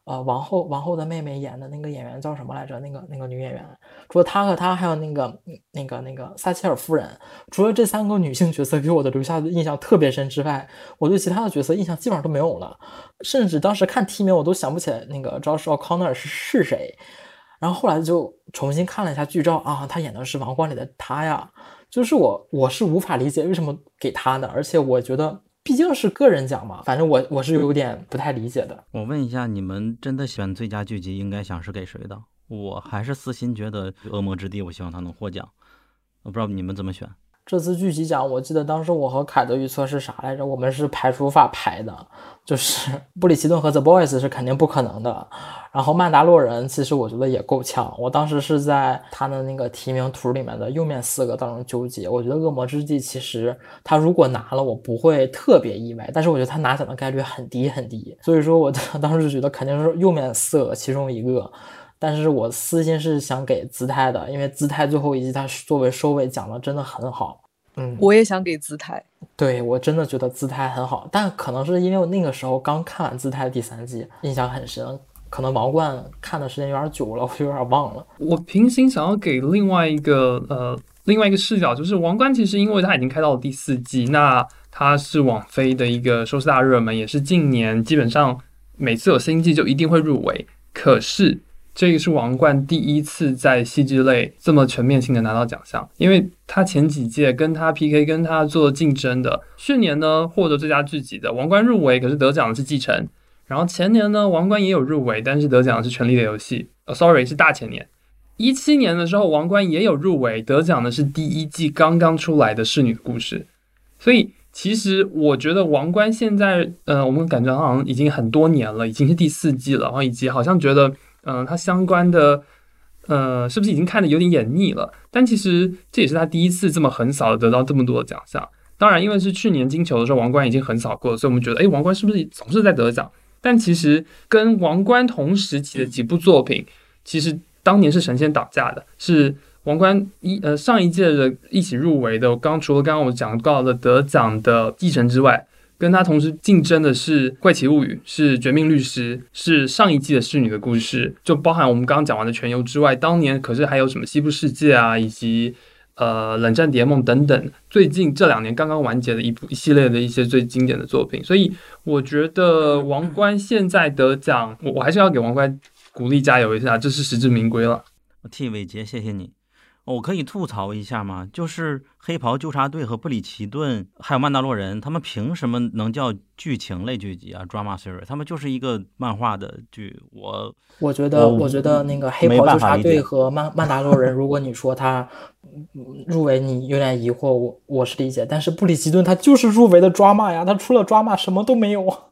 呃，王后王后的妹妹演的那个演员叫什么来着？那个那个女演员，除了她和她，还有那个那个那个撒切尔夫人，除了这三个女性角色给我的留下的印象特别深之外，我对其他的角色印象基本上都没有了。甚至当时看提名，我都想不起来那个 Josh O'Connor 是是谁。然后后来就重新看了一下剧照啊，他演的是王冠里的他呀，就是我我是无法理解为什么给他的，而且我觉得。毕竟是个人奖嘛，反正我我是有点不太理解的。我问一下，你们真的选最佳剧集，应该想是给谁的？我还是私心觉得《恶魔之地》，我希望他能获奖。我不知道你们怎么选。这次剧集奖，我记得当时我和凯的预测是啥来着？我们是排除法排的，就是布里奇顿和 The Boys 是肯定不可能的。然后曼达洛人其实我觉得也够呛。我当时是在他的那个提名图里面的右面四个当中纠结。我觉得恶魔之地其实他如果拿了，我不会特别意外，但是我觉得他拿奖的概率很低很低。所以说我当时觉得肯定是右面四个其中一个。但是我私心是想给姿态的，因为姿态最后一集他作为收尾讲的真的很好。嗯，我也想给姿态。对我真的觉得姿态很好，但可能是因为我那个时候刚看完姿态第三季，印象很深。可能王冠看的时间有点久了，我有点忘了。我平行想要给另外一个呃另外一个视角，就是王冠其实因为它已经开到了第四季，那它是网飞的一个收视大热门，也是近年基本上每次有新季就一定会入围。可是。这个是王冠第一次在戏剧类这么全面性的拿到奖项，因为他前几届跟他 PK，跟他做竞争的，去年呢获得最佳剧集的王冠入围，可是得奖的是继承。然后前年呢王冠也有入围，但是得奖的是权力的游戏。呃，sorry 是大前年，一七年的时候王冠也有入围，得奖的是第一季刚刚出来的侍女故事。所以其实我觉得王冠现在，呃，我们感觉好像已经很多年了，已经是第四季了，然后以及好像觉得。嗯，他相关的，呃，是不是已经看的有点眼腻了？但其实这也是他第一次这么横扫得到这么多的奖项。当然，因为是去年金球的时候，王冠已经横扫过了，所以我们觉得，哎，王冠是不是总是在得奖？但其实跟王冠同时期的几部作品，其实当年是神仙打架的，是王冠一呃上一届的一起入围的。刚除了刚刚我讲到的得奖的继承之外。跟他同时竞争的是《怪奇物语》，是《绝命律师》，是上一季的侍女的故事，就包含我们刚刚讲完的《全游》之外，当年可是还有什么《西部世界》啊，以及呃《冷战谍梦》等等，最近这两年刚刚完结的一部一系列的一些最经典的作品。所以我觉得王冠现在得奖，我我还是要给王冠鼓励加油一下，这是实至名归了。我替伟杰谢谢你。我可以吐槽一下吗？就是黑袍纠察队和布里奇顿还有曼达洛人，他们凭什么能叫剧情类剧集啊？Drama series，他们就是一个漫画的剧。我我觉得，我觉得那个黑袍纠察队和曼 [LAUGHS] 曼达洛人，如果你说他入围，你有点疑惑，我我是理解。但是布里奇顿他就是入围的 Drama 呀，他除了 Drama 什么都没有。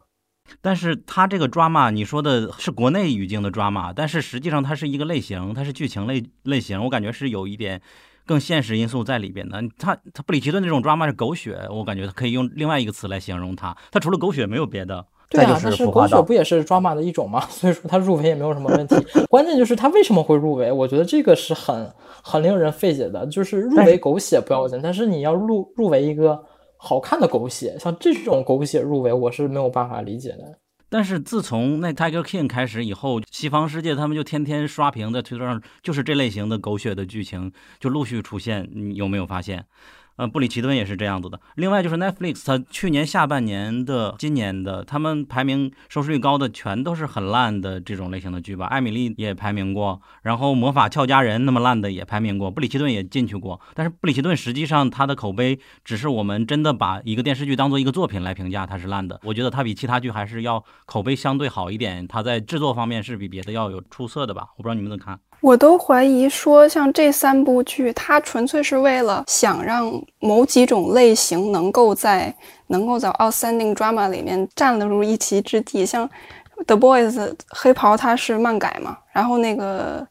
但是它这个 drama，，你说的是国内语境的 drama，，但是实际上它是一个类型，它是剧情类类型，我感觉是有一点更现实因素在里边的。它它布里奇顿这种 drama 是狗血，我感觉可以用另外一个词来形容它，它除了狗血没有别的。对啊，但是狗血不也是 drama 的一种吗？[LAUGHS] 所以说它入围也没有什么问题。关键就是它为什么会入围？我觉得这个是很很令人费解的。就是入围狗血不要紧，但是你要入入围一个。好看的狗血，像这种狗血入围，我是没有办法理解的。但是自从那 Tiger King 开始以后，西方世界他们就天天刷屏在推特上，就是这类型的狗血的剧情就陆续出现，你有没有发现？呃，布里奇顿也是这样子的。另外就是 Netflix，它去年下半年的、今年的，他们排名收视率高的全都是很烂的这种类型的剧吧。艾米丽也排名过，然后魔法俏佳人那么烂的也排名过，布里奇顿也进去过。但是布里奇顿实际上它的口碑只是我们真的把一个电视剧当做一个作品来评价它是烂的。我觉得它比其他剧还是要口碑相对好一点，它在制作方面是比别的要有出色的吧。我不知道你们怎么看。我都怀疑说，像这三部剧，它纯粹是为了想让某几种类型能够在能够在 outstanding drama 里面占得住一席之地。像 The Boys 黑袍它是漫改嘛，然后那个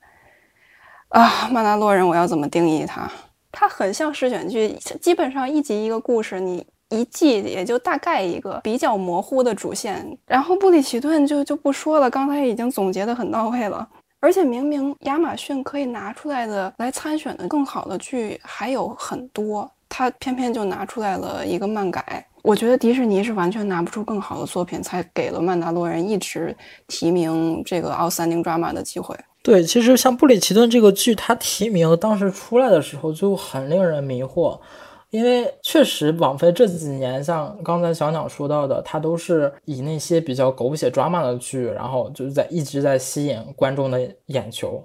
啊曼达洛人我要怎么定义它？它很像试选剧，基本上一集一个故事，你一季也就大概一个比较模糊的主线。然后布里奇顿就就不说了，刚才已经总结的很到位了。而且明明亚马逊可以拿出来的来参选的更好的剧还有很多，他偏偏就拿出来了一个漫改。我觉得迪士尼是完全拿不出更好的作品，才给了《曼达洛人》一直提名这个 Outstanding Drama 的机会。对，其实像布里奇顿这个剧，它提名当时出来的时候就很令人迷惑。因为确实，网飞这几年像刚才小鸟说到的，它都是以那些比较狗血 drama 的剧，然后就是在一直在吸引观众的眼球，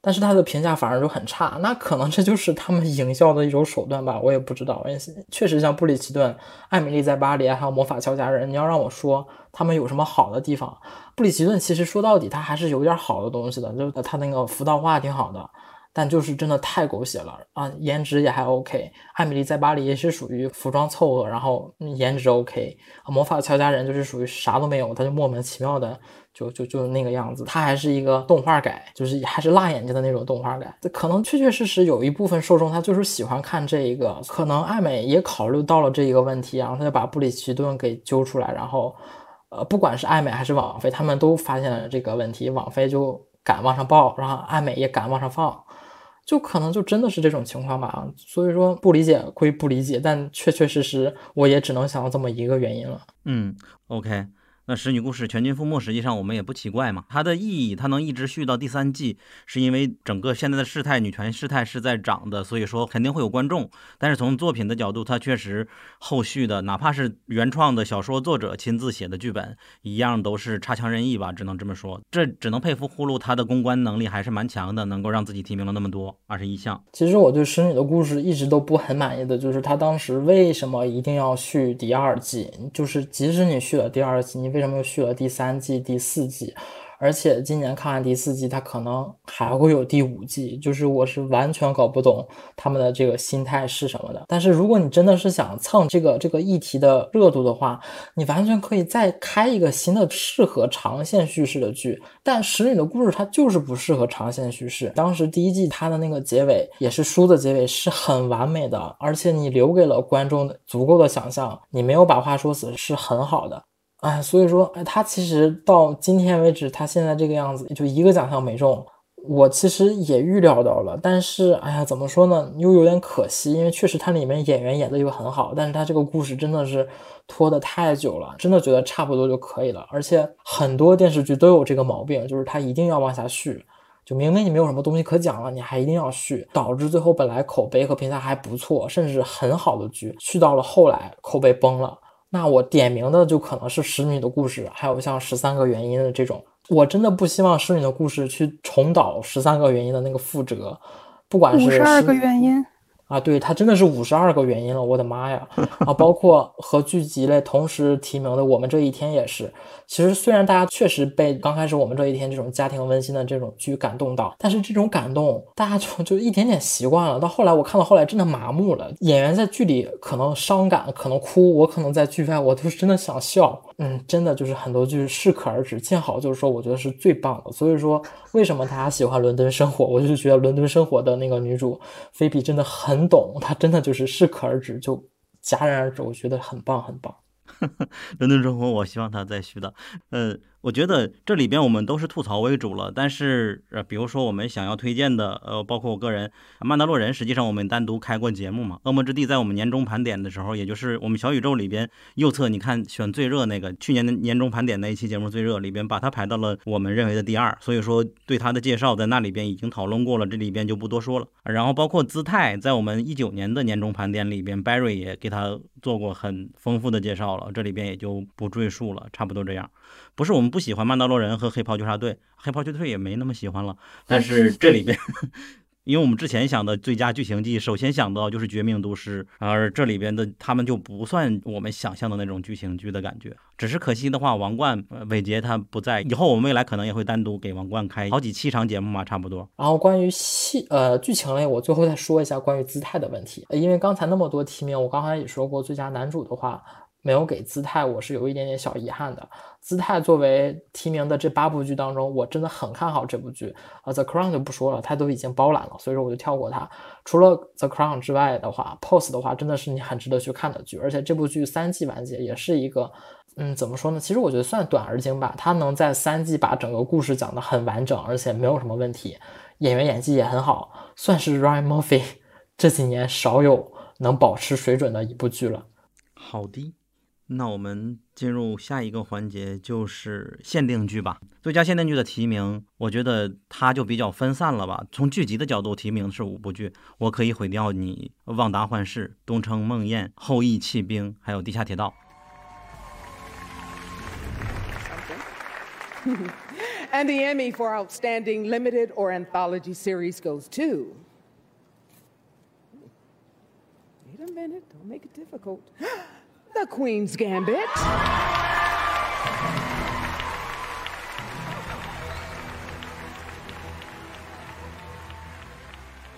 但是它的评价反而就很差。那可能这就是他们营销的一种手段吧，我也不知道。确实，像布里奇顿、艾米丽在巴黎还有魔法俏佳人，你要让我说他们有什么好的地方，布里奇顿其实说到底它还是有点好的东西的，就是它那个辅导画挺好的。但就是真的太狗血了啊！颜值也还 OK，艾米丽在巴黎也是属于服装凑合，然后颜值 OK。魔法俏佳人就是属于啥都没有，他就莫名其妙的就就就那个样子。他还是一个动画改，就是还是辣眼睛的那种动画改。可能确确实实有一部分受众他就是喜欢看这一个，可能艾美也考虑到了这一个问题，然后他就把布里奇顿给揪出来，然后呃，不管是艾美还是网飞，他们都发现了这个问题，网飞就敢往上报，然后艾美也敢往上放。就可能就真的是这种情况吧，所以说不理解归不理解，但确确实实我也只能想到这么一个原因了。嗯，OK。那使女故事全军覆没，实际上我们也不奇怪嘛。它的意义，它能一直续到第三季，是因为整个现在的事态，女权事态是在涨的，所以说肯定会有观众。但是从作品的角度，它确实后续的，哪怕是原创的小说作者亲自写的剧本，一样都是差强人意吧，只能这么说。这只能佩服呼噜，他的公关能力还是蛮强的，能够让自己提名了那么多二十一项。其实我对使女的故事一直都不很满意的就是他当时为什么一定要续第二季？就是即使你续了第二季，你为为什么又续了第三季、第四季？而且今年看完第四季，它可能还会有第五季，就是我是完全搞不懂他们的这个心态是什么的。但是如果你真的是想蹭这个这个议题的热度的话，你完全可以再开一个新的适合长线叙事的剧。但《使女的故事》它就是不适合长线叙事。当时第一季它的那个结尾也是书的结尾，是很完美的，而且你留给了观众足够的想象，你没有把话说死，是很好的。哎，所以说，哎，他其实到今天为止，他现在这个样子，就一个奖项没中，我其实也预料到了。但是，哎呀，怎么说呢，又有点可惜，因为确实它里面演员演的又很好，但是他这个故事真的是拖得太久了，真的觉得差不多就可以了。而且很多电视剧都有这个毛病，就是他一定要往下续，就明明你没有什么东西可讲了，你还一定要续，导致最后本来口碑和评价还不错，甚至很好的剧，续到了后来口碑崩了。那我点名的就可能是使女的故事，还有像十三个原因的这种，我真的不希望使女的故事去重蹈十三个原因的那个覆辙，不管是五十二个原因。啊，对，它真的是五十二个原因了，我的妈呀！[LAUGHS] 啊，包括和剧集类同时提名的《我们这一天》也是。其实虽然大家确实被刚开始《我们这一天》这种家庭温馨的这种剧感动到，但是这种感动大家就就一点点习惯了。到后来我看到后来真的麻木了。演员在剧里可能伤感，可能哭，我可能在剧外我都是真的想笑。嗯，真的就是很多剧适可而止，见好就是说，我觉得是最棒的。所以说，为什么大家喜欢《伦敦生活》？我就觉得《伦敦生活》的那个女主菲比真的很懂，她真的就是适可而止，就戛然而止，我觉得很棒，很棒。伦敦生活，我希望他再续的，呃。我觉得这里边我们都是吐槽为主了，但是呃，比如说我们想要推荐的，呃，包括我个人《曼达洛人》，实际上我们单独开过节目嘛，《恶魔之地》在我们年终盘点的时候，也就是我们小宇宙里边右侧，你看选最热那个去年的年终盘点那一期节目最热里边，把它排到了我们认为的第二，所以说对它的介绍在那里边已经讨论过了，这里边就不多说了。然后包括姿态，在我们一九年的年终盘点里边，Barry 也给他做过很丰富的介绍了，这里边也就不赘述了，差不多这样。不是我们不喜欢曼达洛人和黑袍纠察队，黑袍纠察队也没那么喜欢了。但是这里边，[LAUGHS] 因为我们之前想的最佳剧情剧，首先想到就是《绝命毒师》，而这里边的他们就不算我们想象的那种剧情剧的感觉。只是可惜的话，王冠、伟杰他不在，以后我们未来可能也会单独给王冠开好几期长节目嘛，差不多。然后关于戏呃剧情类，我最后再说一下关于姿态的问题，因为刚才那么多提名，我刚才也说过，最佳男主的话。没有给姿态，我是有一点点小遗憾的。姿态作为提名的这八部剧当中，我真的很看好这部剧。呃，《The Crown》就不说了，它都已经包揽了，所以说我就跳过它。除了《The Crown》之外的话，《Pose》的话真的是你很值得去看的剧，而且这部剧三季完结也是一个，嗯，怎么说呢？其实我觉得算短而精吧，它能在三季把整个故事讲得很完整，而且没有什么问题，演员演技也很好，算是 Ryan Murphy [LAUGHS] 这几年少有能保持水准的一部剧了。好的。那我们进入下一个环节，就是限定剧吧。最佳限定剧的提名，我觉得它就比较分散了吧。从剧集的角度提名是五部剧，我可以毁掉你《旺达幻视》《东城梦魇》《后羿弃兵》还有《地下铁道》。And the Emmy for Outstanding Limited or Anthology Series goes to. Wait a minute, don't make it difficult. The Queen's Gambit. [LAUGHS]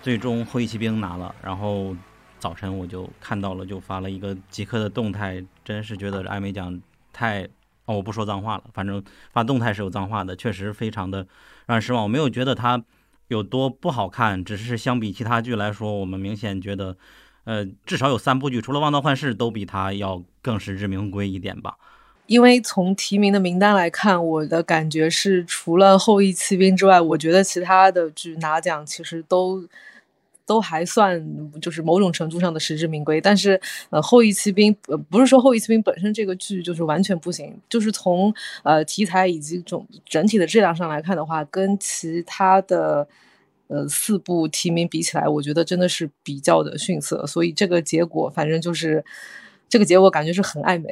最终后羿骑兵拿了，然后早晨我就看到了，就发了一个即刻的动态，真是觉得艾美奖太……哦，我不说脏话了，反正发动态是有脏话的，确实非常的让人失望。我没有觉得它有多不好看，只是相比其他剧来说，我们明显觉得。呃，至少有三部剧，除了《旺达幻视》，都比它要更实至名归一点吧。因为从提名的名单来看，我的感觉是，除了《后羿骑兵》之外，我觉得其他的剧拿奖其实都都还算，就是某种程度上的实至名归。但是，呃，《后羿骑兵》呃，不是说《后羿骑兵》本身这个剧就是完全不行，就是从呃题材以及总整体的质量上来看的话，跟其他的。呃，四部提名比起来，我觉得真的是比较的逊色，所以这个结果，反正就是这个结果，感觉是很爱美，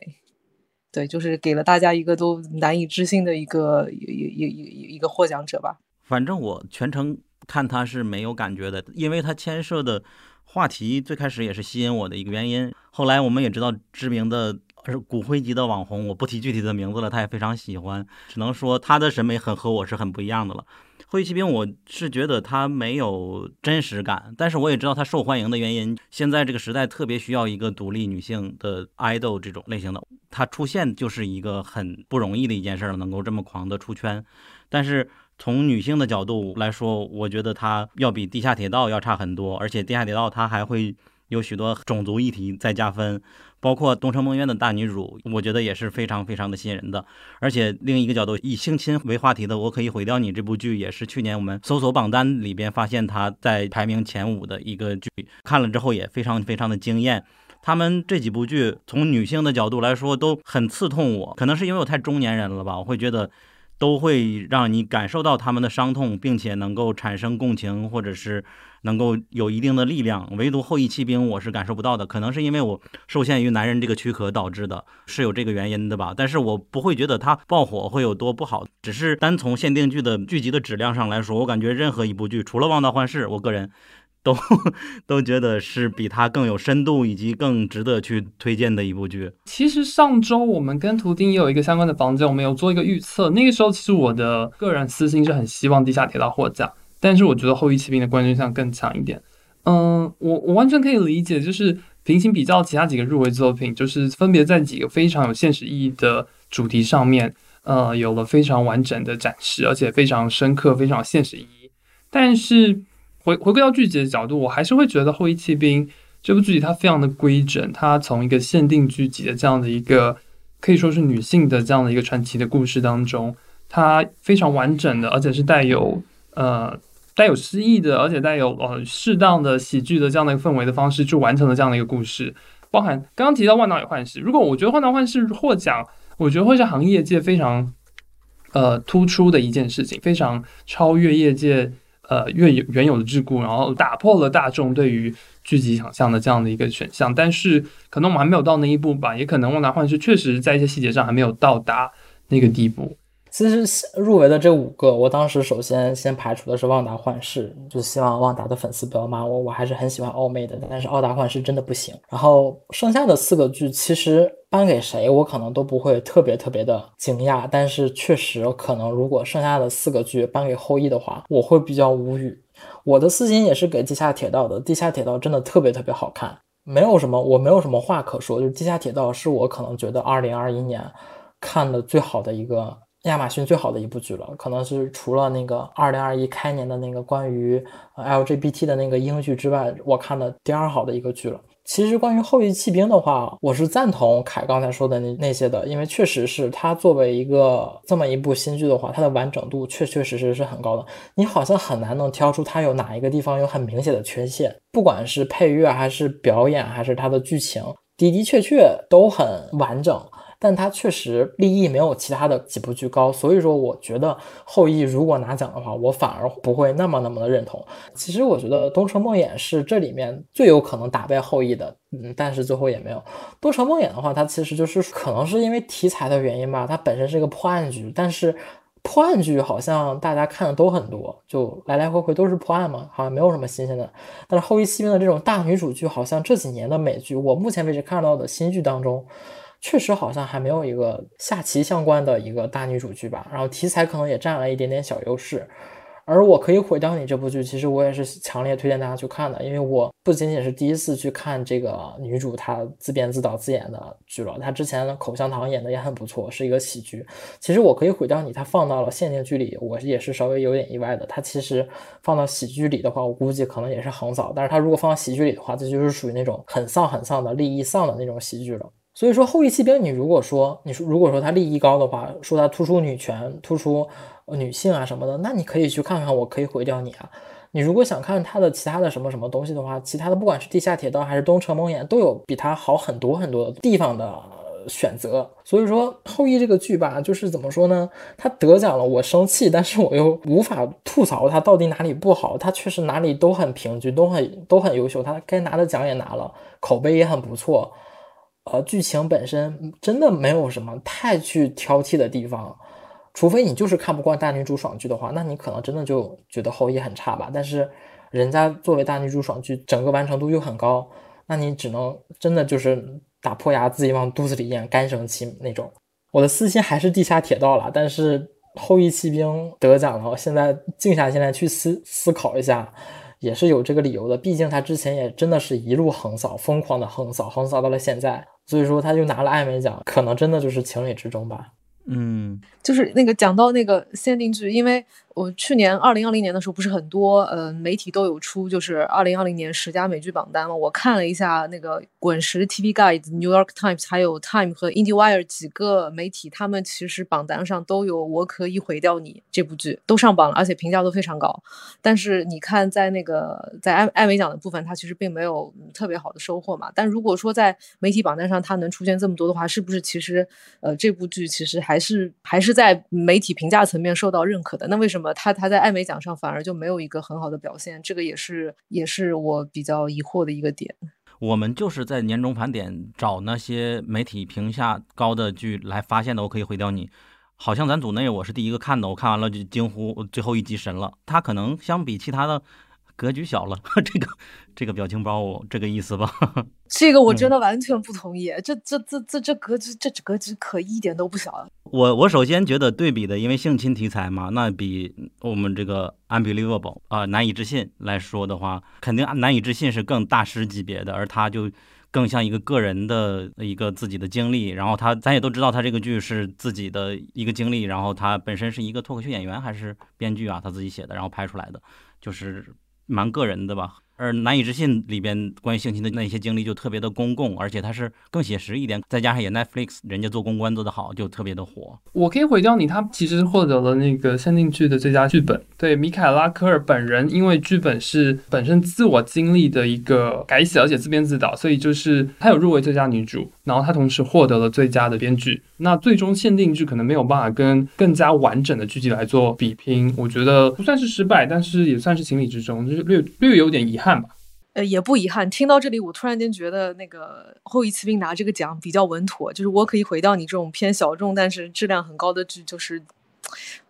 对，就是给了大家一个都难以置信的一个一一一一个获奖者吧。反正我全程看他是没有感觉的，因为他牵涉的话题最开始也是吸引我的一个原因。后来我们也知道，知名的是骨灰级的网红，我不提具体的名字了，他也非常喜欢，只能说他的审美很和我是很不一样的了。灰骑兵，我是觉得它没有真实感，但是我也知道它受欢迎的原因。现在这个时代特别需要一个独立女性的 idol 这种类型的，它出现就是一个很不容易的一件事了，能够这么狂的出圈。但是从女性的角度来说，我觉得它要比地下铁道要差很多，而且地下铁道它还会有许多种族议题在加分。包括《东城梦魇》的大女主，我觉得也是非常非常的吸引人的。而且另一个角度，以性侵为话题的《我可以毁掉你》这部剧，也是去年我们搜索榜单里边发现它在排名前五的一个剧，看了之后也非常非常的惊艳。他们这几部剧从女性的角度来说都很刺痛我，可能是因为我太中年人了吧，我会觉得。都会让你感受到他们的伤痛，并且能够产生共情，或者是能够有一定的力量。唯独后羿骑兵，我是感受不到的，可能是因为我受限于男人这个躯壳导致的，是有这个原因的吧。但是我不会觉得它爆火会有多不好，只是单从限定剧的剧集的质量上来说，我感觉任何一部剧，除了《望道幻视》，我个人。[LAUGHS] 都 [LAUGHS] 都觉得是比它更有深度以及更值得去推荐的一部剧。其实上周我们跟图钉也有一个相关的房间，我们有做一个预测。那个时候其实我的个人私心是很希望地下铁道获奖，但是我觉得后羿骑兵的冠军相更强一点。嗯，我我完全可以理解，就是平行比较其他几个入围作品，就是分别在几个非常有现实意义的主题上面，呃，有了非常完整的展示，而且非常深刻、非常现实意义，但是。回回归到剧集的角度，我还是会觉得《后羿骑兵》这部剧集它非常的规整，它从一个限定剧集的这样的一个可以说是女性的这样的一个传奇的故事当中，它非常完整的，而且是带有呃带有诗意的，而且带有呃适当的喜剧的这样的一个氛围的方式去完成了这样的一个故事。包含刚刚提到《万达与幻视》，如果我觉得《万达幻视》获奖，我觉得会是行业界非常呃突出的一件事情，非常超越业界。呃，原有原有的桎梏，然后打破了大众对于剧集想象的这样的一个选项，但是可能我们还没有到那一步吧，也可能《万达幻视》确实在一些细节上还没有到达那个地步。其实入围的这五个，我当时首先先排除的是《旺达幻视》，就希望旺达的粉丝不要骂我，我还是很喜欢奥妹的，但是《奥达幻视》真的不行。然后剩下的四个剧，其实颁给谁，我可能都不会特别特别的惊讶，但是确实可能如果剩下的四个剧颁给后羿的话，我会比较无语。我的私心也是给地下铁道的，地下铁道真的特别特别好看。没有什么，我没有什么话可说。就是《地下铁道》是我可能觉得二零二一年看的最好的一个亚马逊最好的一部剧了，可能是除了那个二零二一开年的那个关于 LGBT 的那个英剧之外，我看的第二好的一个剧了。其实关于后羿弃兵的话，我是赞同凯刚才说的那那些的，因为确实是它作为一个这么一部新剧的话，它的完整度确确实实是很高的。你好像很难能挑出它有哪一个地方有很明显的缺陷，不管是配乐还是表演还是它的剧情，的的确确都很完整。但它确实立意没有其他的几部剧高，所以说我觉得后羿如果拿奖的话，我反而不会那么那么的认同。其实我觉得东城梦魇是这里面最有可能打败后羿的，嗯，但是最后也没有。东城梦魇的话，它其实就是可能是因为题材的原因吧，它本身是一个破案剧，但是破案剧好像大家看的都很多，就来来回回都是破案嘛，好像没有什么新鲜的。但是后羿弃兵的这种大女主剧，好像这几年的美剧，我目前为止看到的新剧当中。确实好像还没有一个下棋相关的一个大女主剧吧，然后题材可能也占了一点点小优势。而我可以毁掉你这部剧，其实我也是强烈推荐大家去看的，因为我不仅仅是第一次去看这个女主她自编自导自演的剧了，她之前的口香糖演的也很不错，是一个喜剧。其实我可以毁掉你，她放到了限定剧里，我也是稍微有点意外的。她其实放到喜剧里的话，我估计可能也是横扫，但是她如果放到喜剧里的话，这就是属于那种很丧很丧的利益丧的那种喜剧了。所以说，后羿弃兵，你如果说你说如果说它利益高的话，说它突出女权、突出女性啊什么的，那你可以去看看，我可以毁掉你啊。你如果想看它的其他的什么什么东西的话，其他的不管是地下铁道还是东城梦魇，都有比它好很多很多地方的选择。所以说，后羿这个剧吧，就是怎么说呢？他得奖了，我生气，但是我又无法吐槽他到底哪里不好。他确实哪里都很平均，都很都很优秀，他该拿的奖也拿了，口碑也很不错。呃，剧情本身真的没有什么太去挑剔的地方，除非你就是看不惯大女主爽剧的话，那你可能真的就觉得后羿很差吧。但是人家作为大女主爽剧，整个完成度又很高，那你只能真的就是打破牙自己往肚子里咽，干生气那种。我的私心还是地下铁道了，但是后羿骑兵得奖了，我现在静下心来去思思考一下。也是有这个理由的，毕竟他之前也真的是一路横扫，疯狂的横扫，横扫到了现在，所以说他就拿了艾美奖，可能真的就是情理之中吧。嗯，就是那个讲到那个限定剧，因为。我去年二零二零年的时候，不是很多呃媒体都有出，就是二零二零年十佳美剧榜单嘛。我看了一下那个滚石、TV Guide、New York Times，还有 Time 和 IndieWire 几个媒体，他们其实榜单上都有《我可以毁掉你》这部剧都上榜了，而且评价都非常高。但是你看，在那个在艾艾美奖的部分，它其实并没有特别好的收获嘛。但如果说在媒体榜单上它能出现这么多的话，是不是其实呃这部剧其实还是还是在媒体评价层面受到认可的？那为什么？么他他在艾美奖上反而就没有一个很好的表现，这个也是也是我比较疑惑的一个点。我们就是在年终盘点找那些媒体评价高的剧来发现的。我可以毁掉你，好像咱组内我是第一个看的，我看完了就惊呼最后一集神了。他可能相比其他的。格局小了，[LAUGHS] 这个这个表情包我，这个意思吧？[LAUGHS] 这个我真的完全不同意。这这这这这格局，这格局可一点都不小。我我首先觉得对比的，因为性侵题材嘛，那比我们这个 unbelievable 啊难以置信来说的话，肯定难以置信是更大师级别的，而他就更像一个个人的一个自己的经历。然后他咱也都知道，他这个剧是自己的一个经历，然后他本身是一个脱口秀演员还是编剧啊，他自己写的，然后拍出来的，就是。蛮个人的吧，而难以置信里边关于性侵的那些经历就特别的公共，而且它是更写实一点，再加上也 Netflix 人家做公关做得好，就特别的火。我可以毁掉你，他其实获得了那个限定剧的最佳剧本。对，米凯拉科尔本人，因为剧本是本身自我经历的一个改写，而且自编自导，所以就是他有入围最佳女主。然后他同时获得了最佳的编剧，那最终限定剧可能没有办法跟更加完整的剧集来做比拼，我觉得不算是失败，但是也算是情理之中，就是略略有点遗憾吧。呃，也不遗憾。听到这里，我突然间觉得那个后羿骑兵拿这个奖比较稳妥，就是我可以毁掉你这种偏小众但是质量很高的剧，就是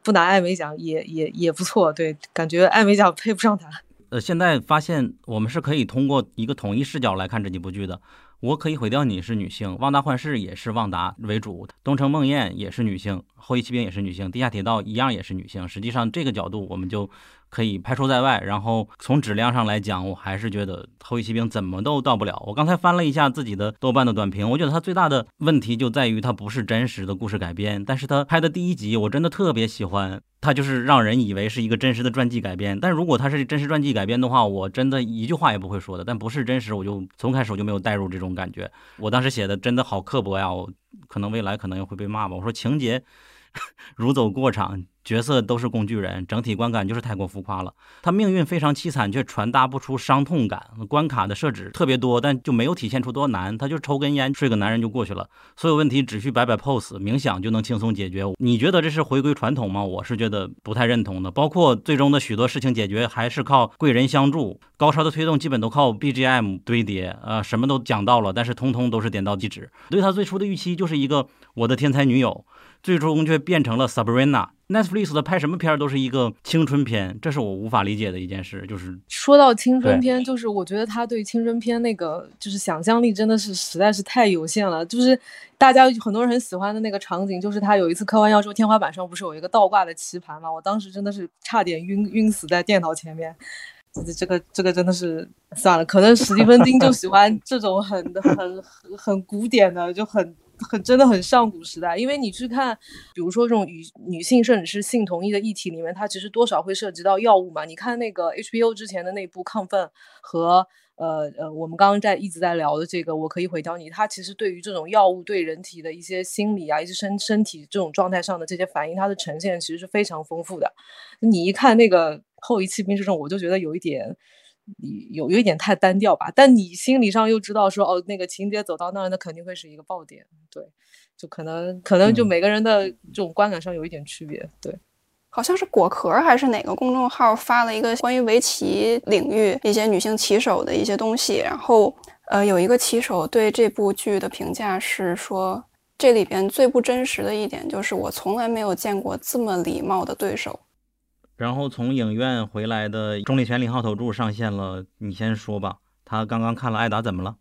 不拿艾美奖也也也不错。对，感觉艾美奖配不上他。呃，现在发现我们是可以通过一个统一视角来看这几部剧的。我可以毁掉你是女性，旺达幻视也是旺达为主，东城梦魇也是女性，后羿骑兵也是女性，地下铁道一样也是女性。实际上这个角度我们就可以排除在外。然后从质量上来讲，我还是觉得《后翼骑兵》怎么都到不了。我刚才翻了一下自己的豆瓣的短评，我觉得它最大的问题就在于它不是真实的故事改编。但是它拍的第一集，我真的特别喜欢。它就是让人以为是一个真实的传记改编，但如果它是真实传记改编的话，我真的一句话也不会说的。但不是真实，我就从开始我就没有带入这种感觉。我当时写的真的好刻薄呀，我可能未来可能又会被骂吧。我说情节 [LAUGHS] 如走过场。角色都是工具人，整体观感就是太过浮夸了。他命运非常凄惨，却传达不出伤痛感。关卡的设置特别多，但就没有体现出多难。他就抽根烟，睡个男人就过去了。所有问题只需摆摆 pose，冥想就能轻松解决。你觉得这是回归传统吗？我是觉得不太认同的。包括最终的许多事情解决，还是靠贵人相助。高潮的推动基本都靠 BGM 堆叠。呃，什么都讲到了，但是通通都是点到即止。对他最初的预期就是一个我的天才女友，最终却变成了 Sabrina。Netflix 的拍什么片儿都是一个青春片，这是我无法理解的一件事。就是说到青春片，就是我觉得他对青春片那个就是想象力真的是实在是太有限了。就是大家很多人很喜欢的那个场景，就是他有一次科幻要说天花板上不是有一个倒挂的棋盘嘛？我当时真的是差点晕晕死在电脑前面。这这个这个真的是算了，可能史蒂芬金就喜欢这种很很很很古典的，就很。很真的很上古时代，因为你去看，比如说这种与女性甚至是性同意的议题里面，它其实多少会涉及到药物嘛。你看那个 HBO 之前的那部《亢奋》和呃呃，我们刚刚在一直在聊的这个《我可以毁掉你》，它其实对于这种药物对人体的一些心理啊、一些身身体这种状态上的这些反应，它的呈现其实是非常丰富的。你一看那个《后遗弃兵》这种，我就觉得有一点。你有有一点太单调吧，但你心理上又知道说哦，那个情节走到那儿，那肯定会是一个爆点，对，就可能可能就每个人的这种观感上有一点区别，对。好像是果壳还是哪个公众号发了一个关于围棋领域一些女性棋手的一些东西，然后呃，有一个棋手对这部剧的评价是说，这里边最不真实的一点就是我从来没有见过这么礼貌的对手。然后从影院回来的钟立泉零号头柱上线了，你先说吧。他刚刚看了《艾达》，怎么了？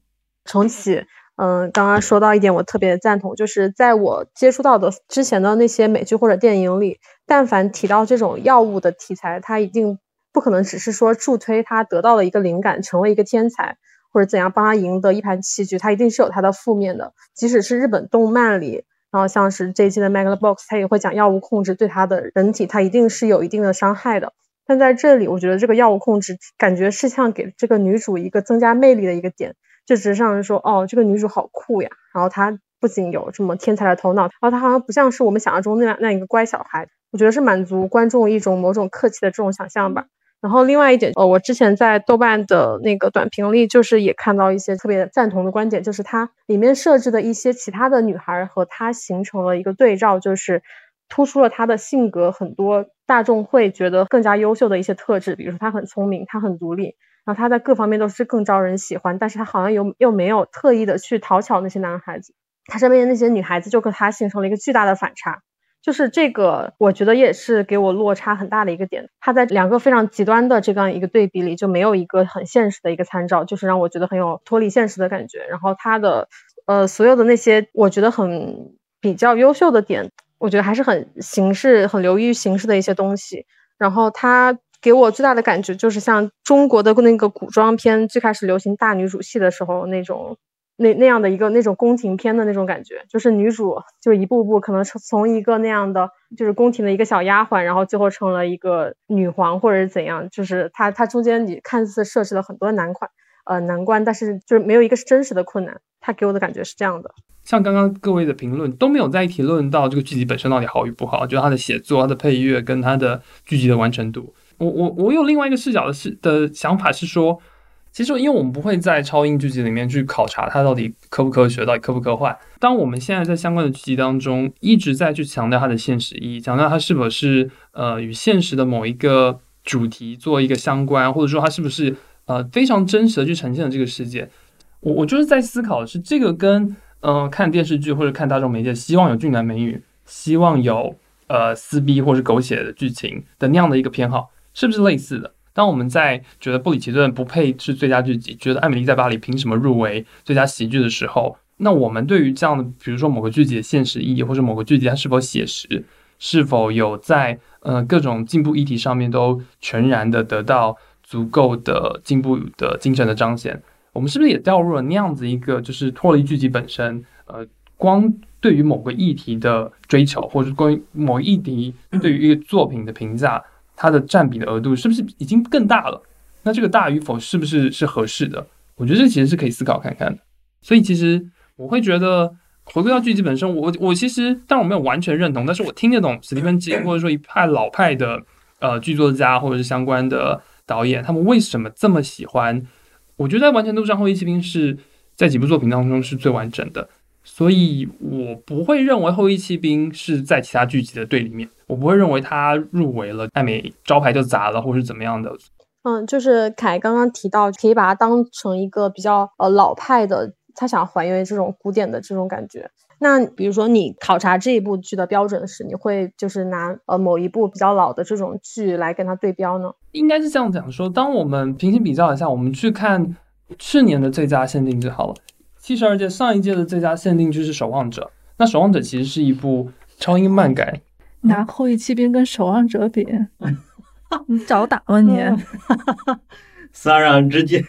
重启。嗯，刚刚说到一点，我特别赞同，就是在我接触到的之前的那些美剧或者电影里，但凡提到这种药物的题材，他一定不可能只是说助推他得到了一个灵感，成为一个天才，或者怎样帮他赢得一盘棋局，他一定是有他的负面的。即使是日本动漫里。然后像是这一期的《Megalobox》，它也会讲药物控制对他的人体，它一定是有一定的伤害的。但在这里，我觉得这个药物控制感觉是像给这个女主一个增加魅力的一个点，就只是像说，哦，这个女主好酷呀。然后她不仅有这么天才的头脑，然后她好像不像是我们想象中那样那样一个乖小孩。我觉得是满足观众一种某种客气的这种想象吧。然后另外一点，呃，我之前在豆瓣的那个短评里，就是也看到一些特别赞同的观点，就是它里面设置的一些其他的女孩和她形成了一个对照，就是突出了她的性格很多大众会觉得更加优秀的一些特质，比如说她很聪明，她很独立，然后她在各方面都是更招人喜欢，但是她好像又又没有特意的去讨巧那些男孩子，她身边的那些女孩子就跟她形成了一个巨大的反差。就是这个，我觉得也是给我落差很大的一个点。他在两个非常极端的这样一个对比里，就没有一个很现实的一个参照，就是让我觉得很有脱离现实的感觉。然后他的呃所有的那些我觉得很比较优秀的点，我觉得还是很形式、很流于形式的一些东西。然后他给我最大的感觉就是像中国的那个古装片最开始流行大女主戏的时候那种。那那样的一个那种宫廷片的那种感觉，就是女主就一步步可能从从一个那样的就是宫廷的一个小丫鬟，然后最后成了一个女皇或者是怎样，就是她她中间你看似设置了很多难关呃难关，但是就是没有一个是真实的困难，她给我的感觉是这样的。像刚刚各位的评论都没有在一起论到这个剧集本身到底好与不好，就它的写作、它的配乐跟它的剧集的完成度。我我我有另外一个视角的是的想法是说。其实，因为我们不会在超英剧集里面去考察它到底科不科学，到底科不科幻。当我们现在在相关的剧集当中一直在去强调它的现实意义，强调它是否是呃与现实的某一个主题做一个相关，或者说它是不是呃非常真实的去呈现了这个世界。我我就是在思考的是这个跟嗯看电视剧或者看大众媒介，希望有俊男美女，希望有呃撕逼或者狗血的剧情的那样的一个偏好，是不是类似的？当我们在觉得布里奇顿不配是最佳剧集，觉得艾米丽在巴黎凭什么入围最佳喜剧的时候，那我们对于这样的，比如说某个剧集的现实意义，或者某个剧集它是否写实，是否有在呃各种进步议题上面都全然的得到足够的进步的精神的彰显？我们是不是也掉入了那样子一个就是脱离剧集本身，呃，光对于某个议题的追求，或者关于某一题对于一个作品的评价，它的占比的额度是不是已经更大了？那这个大与否是不是是合适的？我觉得这其实是可以思考看看的。所以其实我会觉得回归到剧集本身，我我其实当然我没有完全认同，但是我听得懂史蒂芬金或者说一派老派的呃剧作家或者是相关的导演，他们为什么这么喜欢。我觉得在完成度上，《后羿骑兵》是在几部作品当中是最完整的，所以我不会认为《后羿骑兵》是在其他剧集的队里面，我不会认为他入围了艾美招牌就砸了，或是怎么样的。嗯，就是凯刚刚提到，可以把它当成一个比较呃老派的，他想还原这种古典的这种感觉。那比如说你考察这一部剧的标准是，你会就是拿呃某一部比较老的这种剧来跟它对标呢？应该是这样讲说，当我们平行比较一下，我们去看去年的最佳限定就好了，七十二届上一届的最佳限定剧是《守望者》，那《守望者》其实是一部超英漫改，拿《后裔骑兵》跟《守望者》比。[LAUGHS] 你找打吧你，Sarah 直接，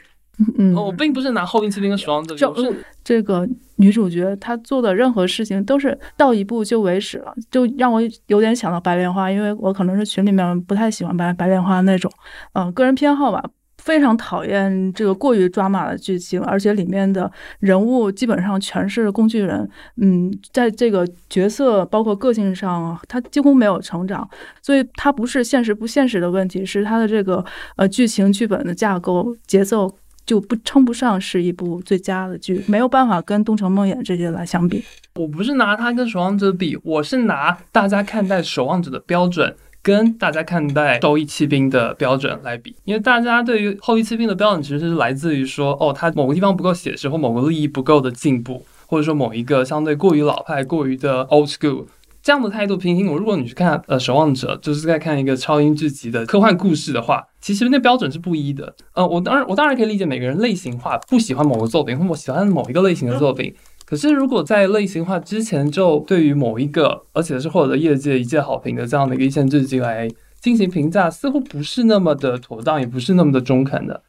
嗯，我并不是拿后羿骑兵跟守望者，比就是这个女主角她做的任何事情都是到一步就为止了，就让我有点想到白莲花，因为我可能是群里面不太喜欢白白莲花那种，嗯，个人偏好吧。非常讨厌这个过于抓马的剧情，而且里面的人物基本上全是工具人。嗯，在这个角色包括个性上，他几乎没有成长，所以他不是现实不现实的问题，是他的这个呃剧情剧本的架构节奏就不称不上是一部最佳的剧，没有办法跟《东城梦魇》这些来相比。我不是拿它跟《守望者》比，我是拿大家看待《守望者》的标准。跟大家看待《后羿骑兵》的标准来比，因为大家对于《后羿骑兵》的标准其实是来自于说，哦，它某个地方不够写实，或某个利益不够的进步，或者说某一个相对过于老派、过于的 old school 这样的态度。平行，我如果你去看呃《守望者》，就是在看一个超英剧集的科幻故事的话，其实那标准是不一的。呃，我当然我当然可以理解每个人类型化，不喜欢某个作品，或我喜欢某一个类型的作品。可是，如果在类型化之前就对于某一个，而且是获得业界一致好评的这样的一个一线剧集来进行评价，似乎不是那么的妥当，也不是那么的中肯的。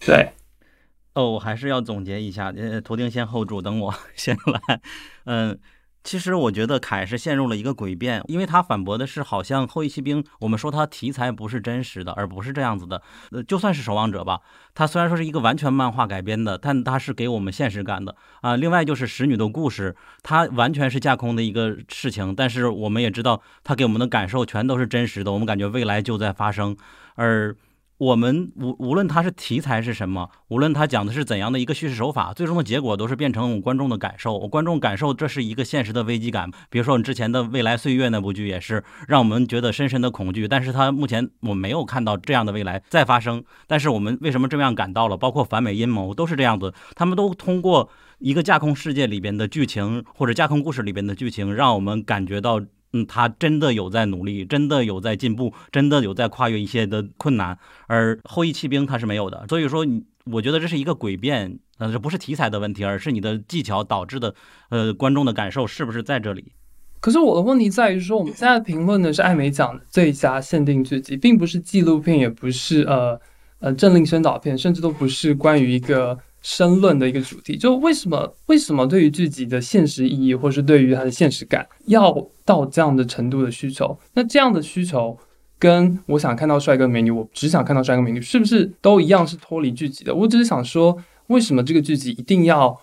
对，[LAUGHS] 哦，我还是要总结一下，呃，图钉先 hold 住，等我 [LAUGHS] 先来，嗯。其实我觉得凯是陷入了一个诡辩，因为他反驳的是，好像后羿骑兵，我们说它题材不是真实的，而不是这样子的。呃，就算是守望者吧，它虽然说是一个完全漫画改编的，但它是给我们现实感的啊。另外就是使女的故事，它完全是架空的一个事情，但是我们也知道，它给我们的感受全都是真实的，我们感觉未来就在发生，而。我们无无论它是题材是什么，无论它讲的是怎样的一个叙事手法，最终的结果都是变成我观众的感受。我观众感受这是一个现实的危机感。比如说我们之前的《未来岁月》那部剧也是让我们觉得深深的恐惧，但是它目前我没有看到这样的未来再发生。但是我们为什么这么样感到了？包括反美阴谋都是这样子，他们都通过一个架空世界里边的剧情或者架空故事里边的剧情，让我们感觉到。嗯，他真的有在努力，真的有在进步，真的有在跨越一些的困难，而后羿骑兵他是没有的。所以说，你我觉得这是一个诡辩，呃，这不是题材的问题，而是你的技巧导致的，呃，观众的感受是不是在这里？可是我的问题在于说，我们现在评论的是艾美奖最佳限定剧集，并不是纪录片，也不是呃呃政令宣导片，甚至都不是关于一个。申论的一个主题，就为什么为什么对于剧集的现实意义，或是对于它的现实感，要到这样的程度的需求？那这样的需求，跟我想看到帅哥美女，我只想看到帅哥美女，是不是都一样是脱离剧集的？我只是想说，为什么这个剧集一定要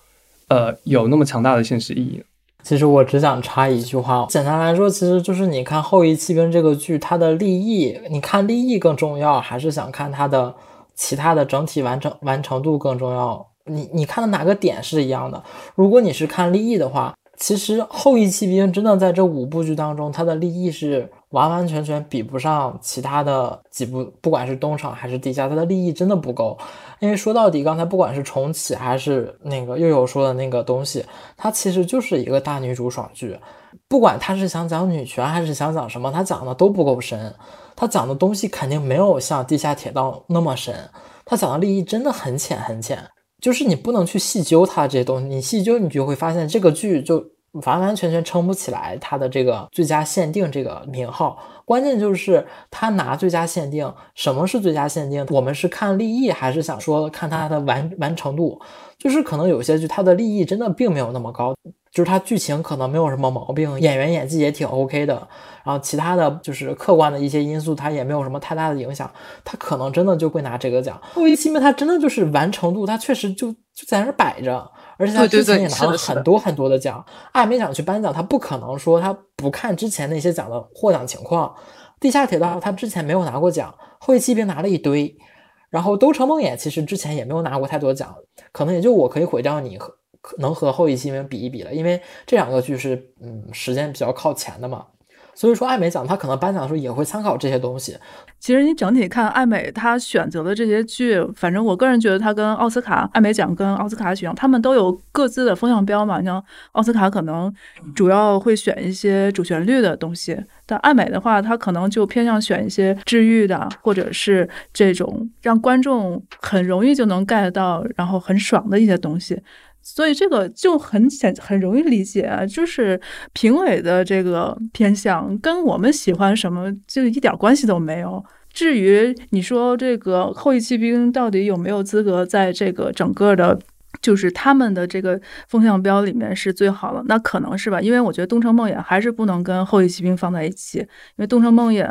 呃有那么强大的现实意义呢？其实我只想插一句话，简单来说，其实就是你看《后羿骑兵》这个剧，它的立意，你看立意更重要，还是想看它的其他的整体完成完成度更重要？你你看的哪个点是一样的？如果你是看利益的话，其实《后羿骑兵》真的在这五部剧当中，它的利益是完完全全比不上其他的几部，不管是东厂还是地下，它的利益真的不够。因为说到底，刚才不管是重启还是那个又有说的那个东西，它其实就是一个大女主爽剧。不管他是想讲女权还是想讲什么，他讲的都不够深。他讲的东西肯定没有像地下铁道那么深。他讲的利益真的很浅很浅。就是你不能去细究它这些东西，你细究你就会发现这个剧就完完全全撑不起来它的这个最佳限定这个名号。关键就是他拿最佳限定，什么是最佳限定？我们是看立意，还是想说看它的完完成度？就是可能有些剧它的立意真的并没有那么高，就是它剧情可能没有什么毛病，演员演技也挺 OK 的，然后其他的就是客观的一些因素，它也没有什么太大的影响，它可能真的就会拿这个奖。后羿弃兵它真的就是完成度，它确实就就在那摆着，而且他之前也拿了很多很多的奖。艾美奖去颁奖，他不可能说他不看之前那些奖的获奖情况。地下铁道他之前没有拿过奖，后羿骑兵拿了一堆。然后《都城梦魇》其实之前也没有拿过太多奖，可能也就我可以毁掉你和能和《后羿骑兵》比一比了，因为这两个剧是嗯时间比较靠前的嘛。所以说艾美奖他可能颁奖的时候也会参考这些东西。其实你整体看艾美他选择的这些剧，反正我个人觉得他跟奥斯卡、艾美奖跟奥斯卡奖，他们都有各自的风向标嘛。像奥斯卡可能主要会选一些主旋律的东西。但爱美的话，它可能就偏向选一些治愈的，或者是这种让观众很容易就能 get 到，然后很爽的一些东西。所以这个就很显很容易理解啊，就是评委的这个偏向跟我们喜欢什么就一点关系都没有。至于你说这个后羿骑兵到底有没有资格在这个整个的。就是他们的这个风向标里面是最好了，那可能是吧？因为我觉得《东城梦魇》还是不能跟《后羿骑兵》放在一起，因为《东城梦魇》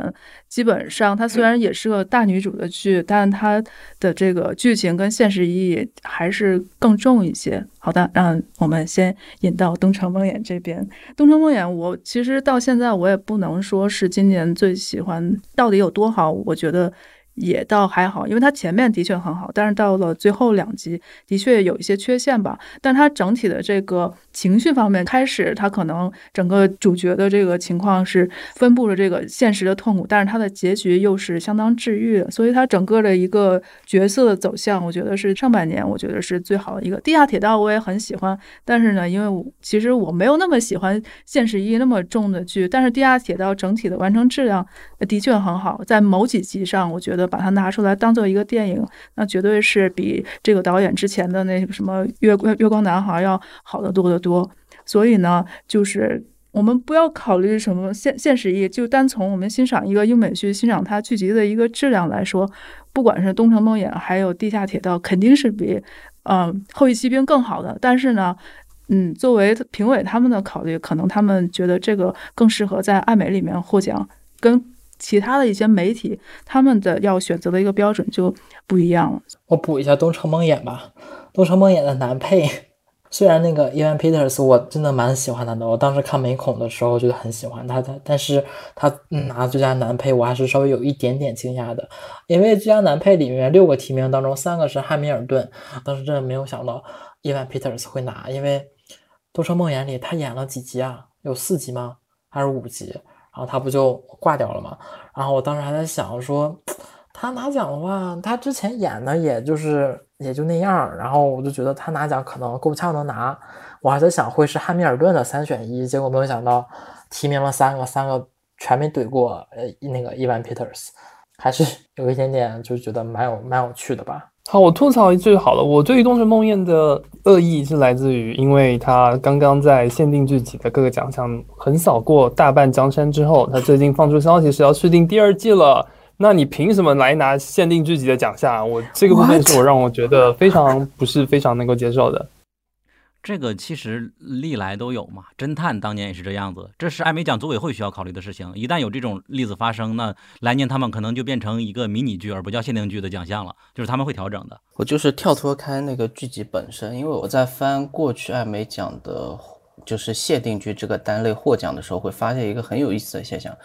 基本上它虽然也是个大女主的剧，但它的这个剧情跟现实意义还是更重一些。好的，让我们先引到《东城梦魇》这边。《东城梦魇》我其实到现在我也不能说是今年最喜欢，到底有多好？我觉得。也倒还好，因为它前面的确很好，但是到了最后两集的确有一些缺陷吧。但它整体的这个情绪方面，开始它可能整个主角的这个情况是分布着这个现实的痛苦，但是它的结局又是相当治愈的，所以它整个的一个角色的走向，我觉得是上半年我觉得是最好的一个。地下铁道我也很喜欢，但是呢，因为我其实我没有那么喜欢现实意义那么重的剧，但是地下铁道整体的完成质量的确很好，在某几集上，我觉得。把它拿出来当做一个电影，那绝对是比这个导演之前的那什么《月月月光男孩》要好得多得多。所以呢，就是我们不要考虑什么现现实意义，就单从我们欣赏一个英美剧、欣赏它剧集的一个质量来说，不管是《东城梦魇》还有《地下铁道》，肯定是比嗯《后羿骑兵》更好的。但是呢，嗯，作为评委他们的考虑，可能他们觉得这个更适合在爱美里面获奖，跟。其他的一些媒体，他们的要选择的一个标准就不一样了。我补一下《东城梦魇》吧，《东城梦魇》的男配，虽然那个 Evan Peters 我真的蛮喜欢他的，我当时看《美恐》的时候就很喜欢他的，但是他拿最佳男配，我还是稍微有一点点惊讶的，因为最佳男配里面六个提名当中，三个是汉密尔顿，当时真的没有想到 Evan Peters 会拿，因为《东城梦魇》里他演了几集啊？有四集吗？还是五集？然后他不就挂掉了吗？然后我当时还在想说，他拿奖的话，他之前演的也就是也就那样。然后我就觉得他拿奖可能够呛能拿。我还在想会是汉密尔顿的三选一，结果没有想到提名了三个，三个全没怼过呃那个伊万·皮特斯，还是有一点点就觉得蛮有蛮有趣的吧。好，我吐槽一句好了。我对于《东城梦魇》的恶意是来自于，因为他刚刚在限定剧集的各个奖项横扫过大半江山之后，他最近放出消息是要续订第二季了。那你凭什么来拿限定剧集的奖项？我这个部分是我让我觉得非常不是非常能够接受的。这个其实历来都有嘛，侦探当年也是这样子，这是艾美奖组委会需要考虑的事情。一旦有这种例子发生，那来年他们可能就变成一个迷你剧而不叫限定剧的奖项了，就是他们会调整的。我就是跳脱开那个剧集本身，因为我在翻过去艾美奖的，就是限定剧这个单类获奖的时候，会发现一个很有意思的现象，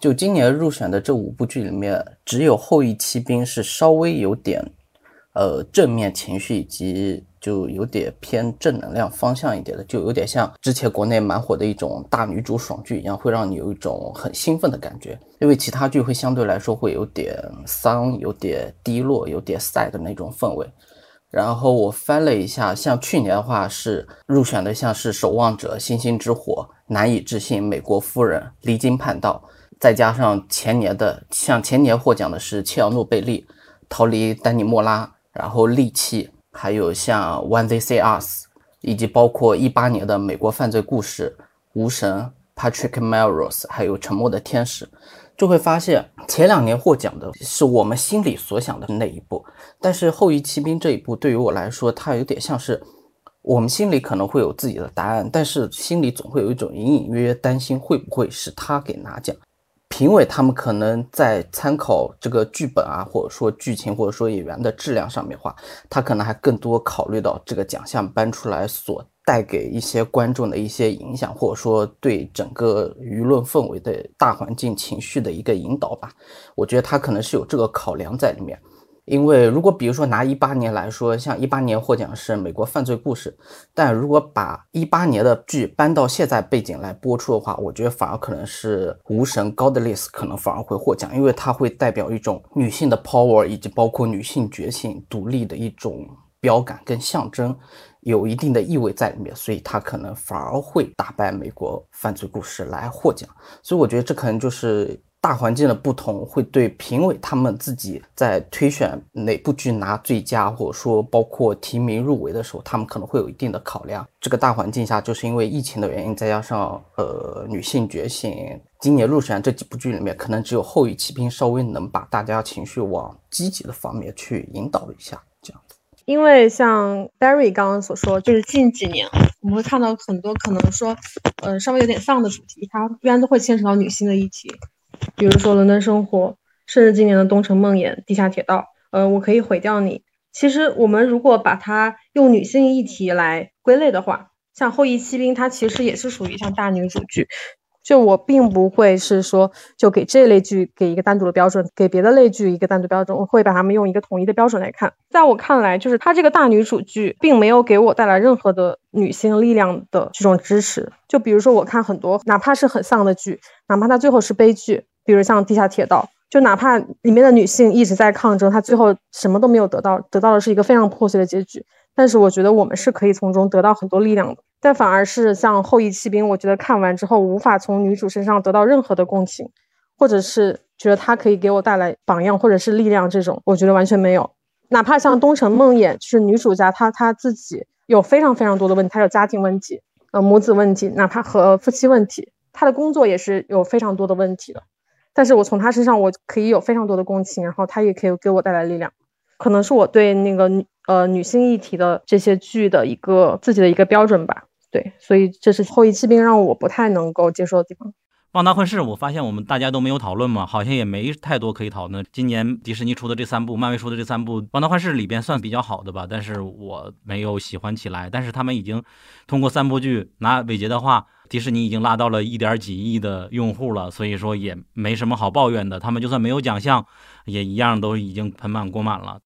就今年入选的这五部剧里面，只有《后羿骑兵》是稍微有点，呃，正面情绪以及。就有点偏正能量方向一点的，就有点像之前国内蛮火的一种大女主爽剧一样，会让你有一种很兴奋的感觉。因为其他剧会相对来说会有点丧、有点低落、有点 sad 的那种氛围。然后我翻了一下，像去年的话是入选的，像是《守望者》《星星之火》《难以置信》《美国夫人》《离经叛道》，再加上前年的，像前年获奖的是切尔诺贝利《逃离丹尼莫拉》，然后《利器》。还有像《When They Say Us》，以及包括一八年的美国犯罪故事《无神》（Patrick Melrose） 还有《沉默的天使》，就会发现前两年获奖的是我们心里所想的那一部，但是《后裔骑兵》这一部对于我来说，它有点像是我们心里可能会有自己的答案，但是心里总会有一种隐隐约约担心会不会是他给拿奖。评委他们可能在参考这个剧本啊，或者说剧情，或者说演员的质量上面话，他可能还更多考虑到这个奖项颁出来所带给一些观众的一些影响，或者说对整个舆论氛围的大环境情绪的一个引导吧。我觉得他可能是有这个考量在里面。因为如果比如说拿一八年来说，像一八年获奖是美国犯罪故事，但如果把一八年的剧搬到现在背景来播出的话，我觉得反而可能是无神 Godless 可能反而会获奖，因为它会代表一种女性的 power，以及包括女性觉醒、独立的一种标杆跟象征，有一定的意味在里面，所以它可能反而会打败美国犯罪故事来获奖。所以我觉得这可能就是。大环境的不同会对评委他们自己在推选哪部剧拿最佳，或者说包括提名入围的时候，他们可能会有一定的考量。这个大环境下，就是因为疫情的原因，再加上呃女性觉醒，今年入选这几部剧里面，可能只有《后裔骑兵》稍微能把大家情绪往积极的方面去引导一下，这样子。因为像 Barry 刚刚所说，就是近几年我们会看到很多可能说，呃稍微有点丧的主题，它一般都会牵扯到女性的议题。比如说《伦敦生活》，甚至今年的《东城梦魇》《地下铁道》，呃，我可以毁掉你。其实我们如果把它用女性议题来归类的话，像《后裔骑兵》，它其实也是属于像大女主剧。就我并不会是说就给这类剧给一个单独的标准，给别的类剧一个单独标准，我会把它们用一个统一的标准来看。在我看来，就是它这个大女主剧并没有给我带来任何的女性力量的这种支持。就比如说，我看很多哪怕是很丧的剧，哪怕它最后是悲剧。比如像《地下铁道》，就哪怕里面的女性一直在抗争，她最后什么都没有得到，得到的是一个非常破碎的结局。但是我觉得我们是可以从中得到很多力量的。但反而是像《后裔骑兵》，我觉得看完之后无法从女主身上得到任何的共情，或者是觉得她可以给我带来榜样或者是力量，这种我觉得完全没有。哪怕像《东城梦魇》，就是女主家她她自己有非常非常多的问题，她有家庭问题，呃母子问题，哪怕和夫妻问题，她的工作也是有非常多的问题的。但是我从他身上，我可以有非常多的共情，然后他也可以给我带来力量，可能是我对那个呃女性议题的这些剧的一个自己的一个标准吧。对，所以这是《后裔骑兵》让我不太能够接受的地方。旺达幻视，我发现我们大家都没有讨论嘛，好像也没太多可以讨论。今年迪士尼出的这三部，漫威出的这三部，旺达幻视里边算比较好的吧，但是我没有喜欢起来。但是他们已经通过三部剧，拿伟杰的话，迪士尼已经拉到了一点几亿的用户了，所以说也没什么好抱怨的。他们就算没有奖项，也一样都已经盆满锅满了。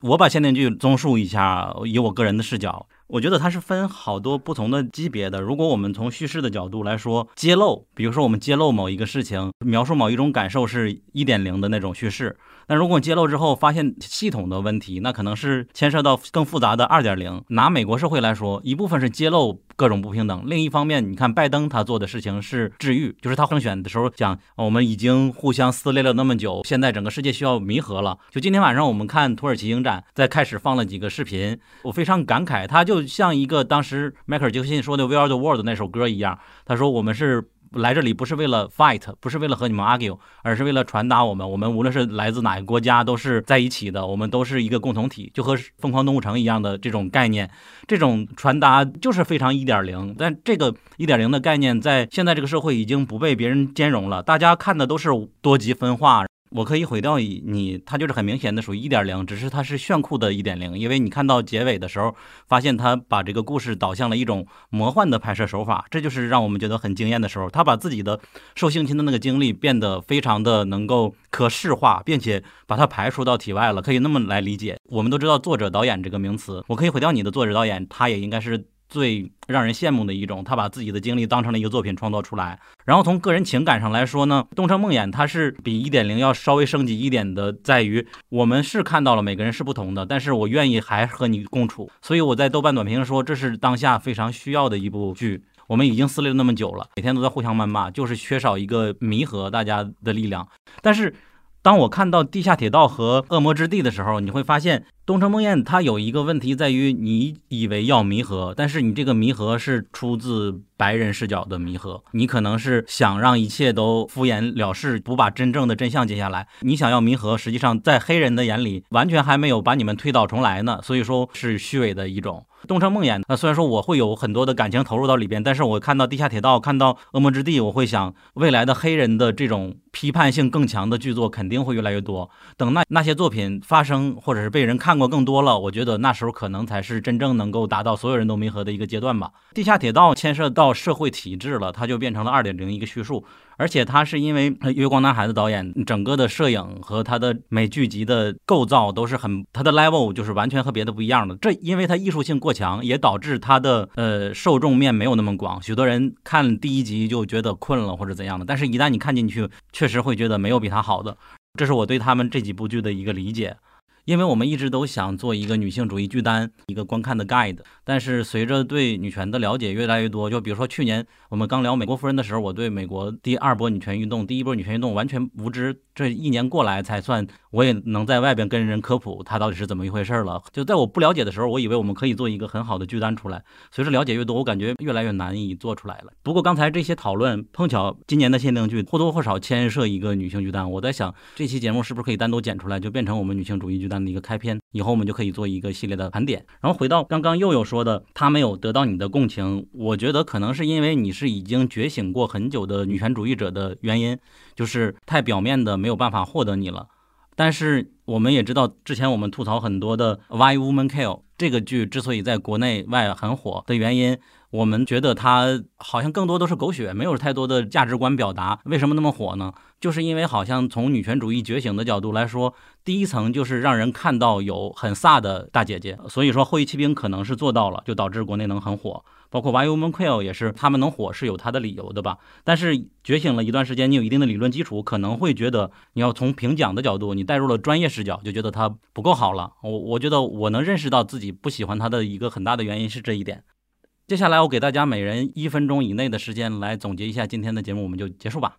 我把限定剧综述一下，以我个人的视角。我觉得它是分好多不同的级别的。如果我们从叙事的角度来说，揭露，比如说我们揭露某一个事情，描述某一种感受，是一点零的那种叙事。那如果揭露之后发现系统的问题，那可能是牵涉到更复杂的二点零。拿美国社会来说，一部分是揭露各种不平等，另一方面，你看拜登他做的事情是治愈，就是他竞选的时候讲，我们已经互相撕裂了那么久，现在整个世界需要弥合了。就今天晚上我们看土耳其影展，在开始放了几个视频，我非常感慨，他就像一个当时迈克尔杰克逊说的《We Are the World》那首歌一样，他说我们是。来这里不是为了 fight，不是为了和你们 argue，而是为了传达我们，我们无论是来自哪个国家，都是在一起的，我们都是一个共同体，就和疯狂动物城一样的这种概念，这种传达就是非常一点零。但这个一点零的概念，在现在这个社会已经不被别人兼容了，大家看的都是多极分化。我可以毁掉你，它就是很明显的属于一点零，只是它是炫酷的一点零，因为你看到结尾的时候，发现他把这个故事导向了一种魔幻的拍摄手法，这就是让我们觉得很惊艳的时候。他把自己的受性侵的那个经历变得非常的能够可视化，并且把它排除到体外了，可以那么来理解。我们都知道作者导演这个名词，我可以毁掉你的作者导演，他也应该是。最让人羡慕的一种，他把自己的经历当成了一个作品创作出来。然后从个人情感上来说呢，《东城梦魇》它是比一点零要稍微升级一点的，在于我们是看到了每个人是不同的，但是我愿意还和你共处。所以我在豆瓣短评说，这是当下非常需要的一部剧。我们已经撕裂了那么久了，每天都在互相谩骂，就是缺少一个弥合大家的力量。但是。当我看到《地下铁道》和《恶魔之地》的时候，你会发现。东城梦魇它有一个问题在于，你以为要弥合，但是你这个弥合是出自白人视角的弥合，你可能是想让一切都敷衍了事，不把真正的真相揭下来。你想要弥合，实际上在黑人的眼里，完全还没有把你们推倒重来呢，所以说是虚伪的一种。东城梦魇，那虽然说我会有很多的感情投入到里边，但是我看到地下铁道，看到恶魔之地，我会想，未来的黑人的这种批判性更强的剧作肯定会越来越多。等那那些作品发生，或者是被人看过更多了，我觉得那时候可能才是真正能够达到所有人都弥合的一个阶段吧。地下铁道牵涉到社会体制了，它就变成了二点零一个叙述。而且他是因为《月光男孩》的导演，整个的摄影和他的美剧集的构造都是很，他的 level 就是完全和别的不一样的。这因为他艺术性过强，也导致他的呃受众面没有那么广。许多人看第一集就觉得困了或者怎样的，但是一旦你看进去，确实会觉得没有比他好的。这是我对他们这几部剧的一个理解。因为我们一直都想做一个女性主义剧单，一个观看的 guide。但是随着对女权的了解越来越多，就比如说去年我们刚聊美国夫人的时候，我对美国第二波女权运动、第一波女权运动完全无知。这一年过来才算，我也能在外边跟人科普它到底是怎么一回事了。就在我不了解的时候，我以为我们可以做一个很好的剧单出来。随着了解越多，我感觉越来越难以做出来了。不过刚才这些讨论碰巧今年的限定剧或多或少牵涉一个女性剧单，我在想这期节目是不是可以单独剪出来，就变成我们女性主义剧单的一个开篇。以后我们就可以做一个系列的盘点。然后回到刚刚佑佑说的，他没有得到你的共情，我觉得可能是因为你是已经觉醒过很久的女权主义者的原因。就是太表面的没有办法获得你了，但是我们也知道，之前我们吐槽很多的《Why Woman Kill》这个剧之所以在国内外很火的原因，我们觉得它好像更多都是狗血，没有太多的价值观表达。为什么那么火呢？就是因为好像从女权主义觉醒的角度来说，第一层就是让人看到有很飒的大姐姐，所以说《后裔骑兵》可能是做到了，就导致国内能很火。包括 Why Woman Kill 也是，他们能火是有它的理由的吧？但是觉醒了一段时间，你有一定的理论基础，可能会觉得你要从评奖的角度，你带入了专业视角，就觉得它不够好了。我我觉得我能认识到自己不喜欢它的一个很大的原因是这一点。接下来我给大家每人一分钟以内的时间来总结一下今天的节目，我们就结束吧。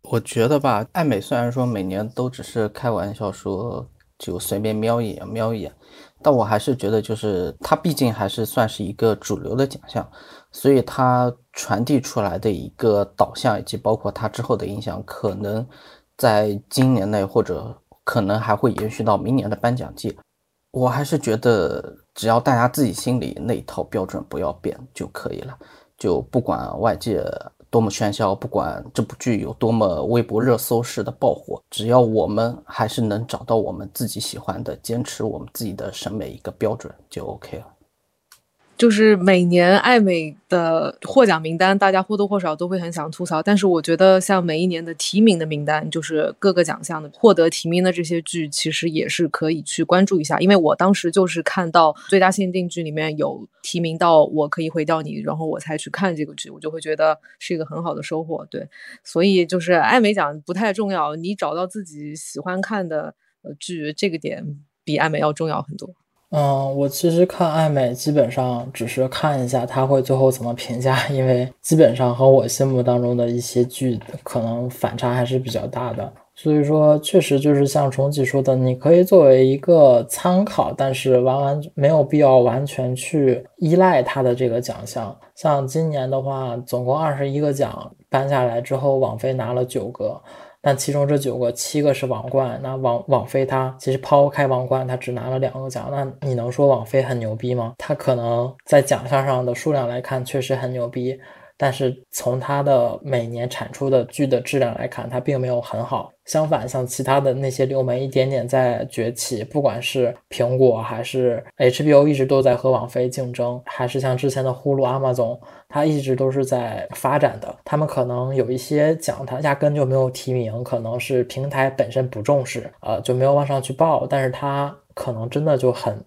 我觉得吧，爱美虽然说每年都只是开玩笑说，就随便瞄一眼瞄一眼。但我还是觉得，就是它毕竟还是算是一个主流的奖项，所以它传递出来的一个导向，以及包括它之后的影响，可能在今年内，或者可能还会延续到明年的颁奖季。我还是觉得，只要大家自己心里那一套标准不要变就可以了，就不管外界。多么喧嚣，不管这部剧有多么微博热搜式的爆火，只要我们还是能找到我们自己喜欢的，坚持我们自己的审美一个标准就 OK 了。就是每年艾美的获奖名单，大家或多或少都会很想吐槽。但是我觉得，像每一年的提名的名单，就是各个奖项的获得提名的这些剧，其实也是可以去关注一下。因为我当时就是看到最佳限定剧里面有提名到《我可以毁掉你》，然后我才去看这个剧，我就会觉得是一个很好的收获。对，所以就是艾美奖不太重要，你找到自己喜欢看的剧，这个点比艾美要重要很多。嗯，我其实看爱美基本上只是看一下他会最后怎么评价，[LAUGHS] 因为基本上和我心目当中的一些剧可能反差还是比较大的，所以说确实就是像重启说的，你可以作为一个参考，但是完完没有必要完全去依赖他的这个奖项。像今年的话，总共二十一个奖颁下来之后，网飞拿了九个。那其中这九个，七个是王冠。那网网飞它其实抛开王冠，它只拿了两个奖。那你能说王菲很牛逼吗？它可能在奖项上的数量来看确实很牛逼。但是从它的每年产出的剧的质量来看，它并没有很好。相反，像其他的那些流媒一点点在崛起，不管是苹果还是 HBO，一直都在和网飞竞争，还是像之前的呼噜、阿 o 总，它一直都是在发展的。他们可能有一些奖，它压根就没有提名，可能是平台本身不重视，呃，就没有往上去报。但是它可能真的就很。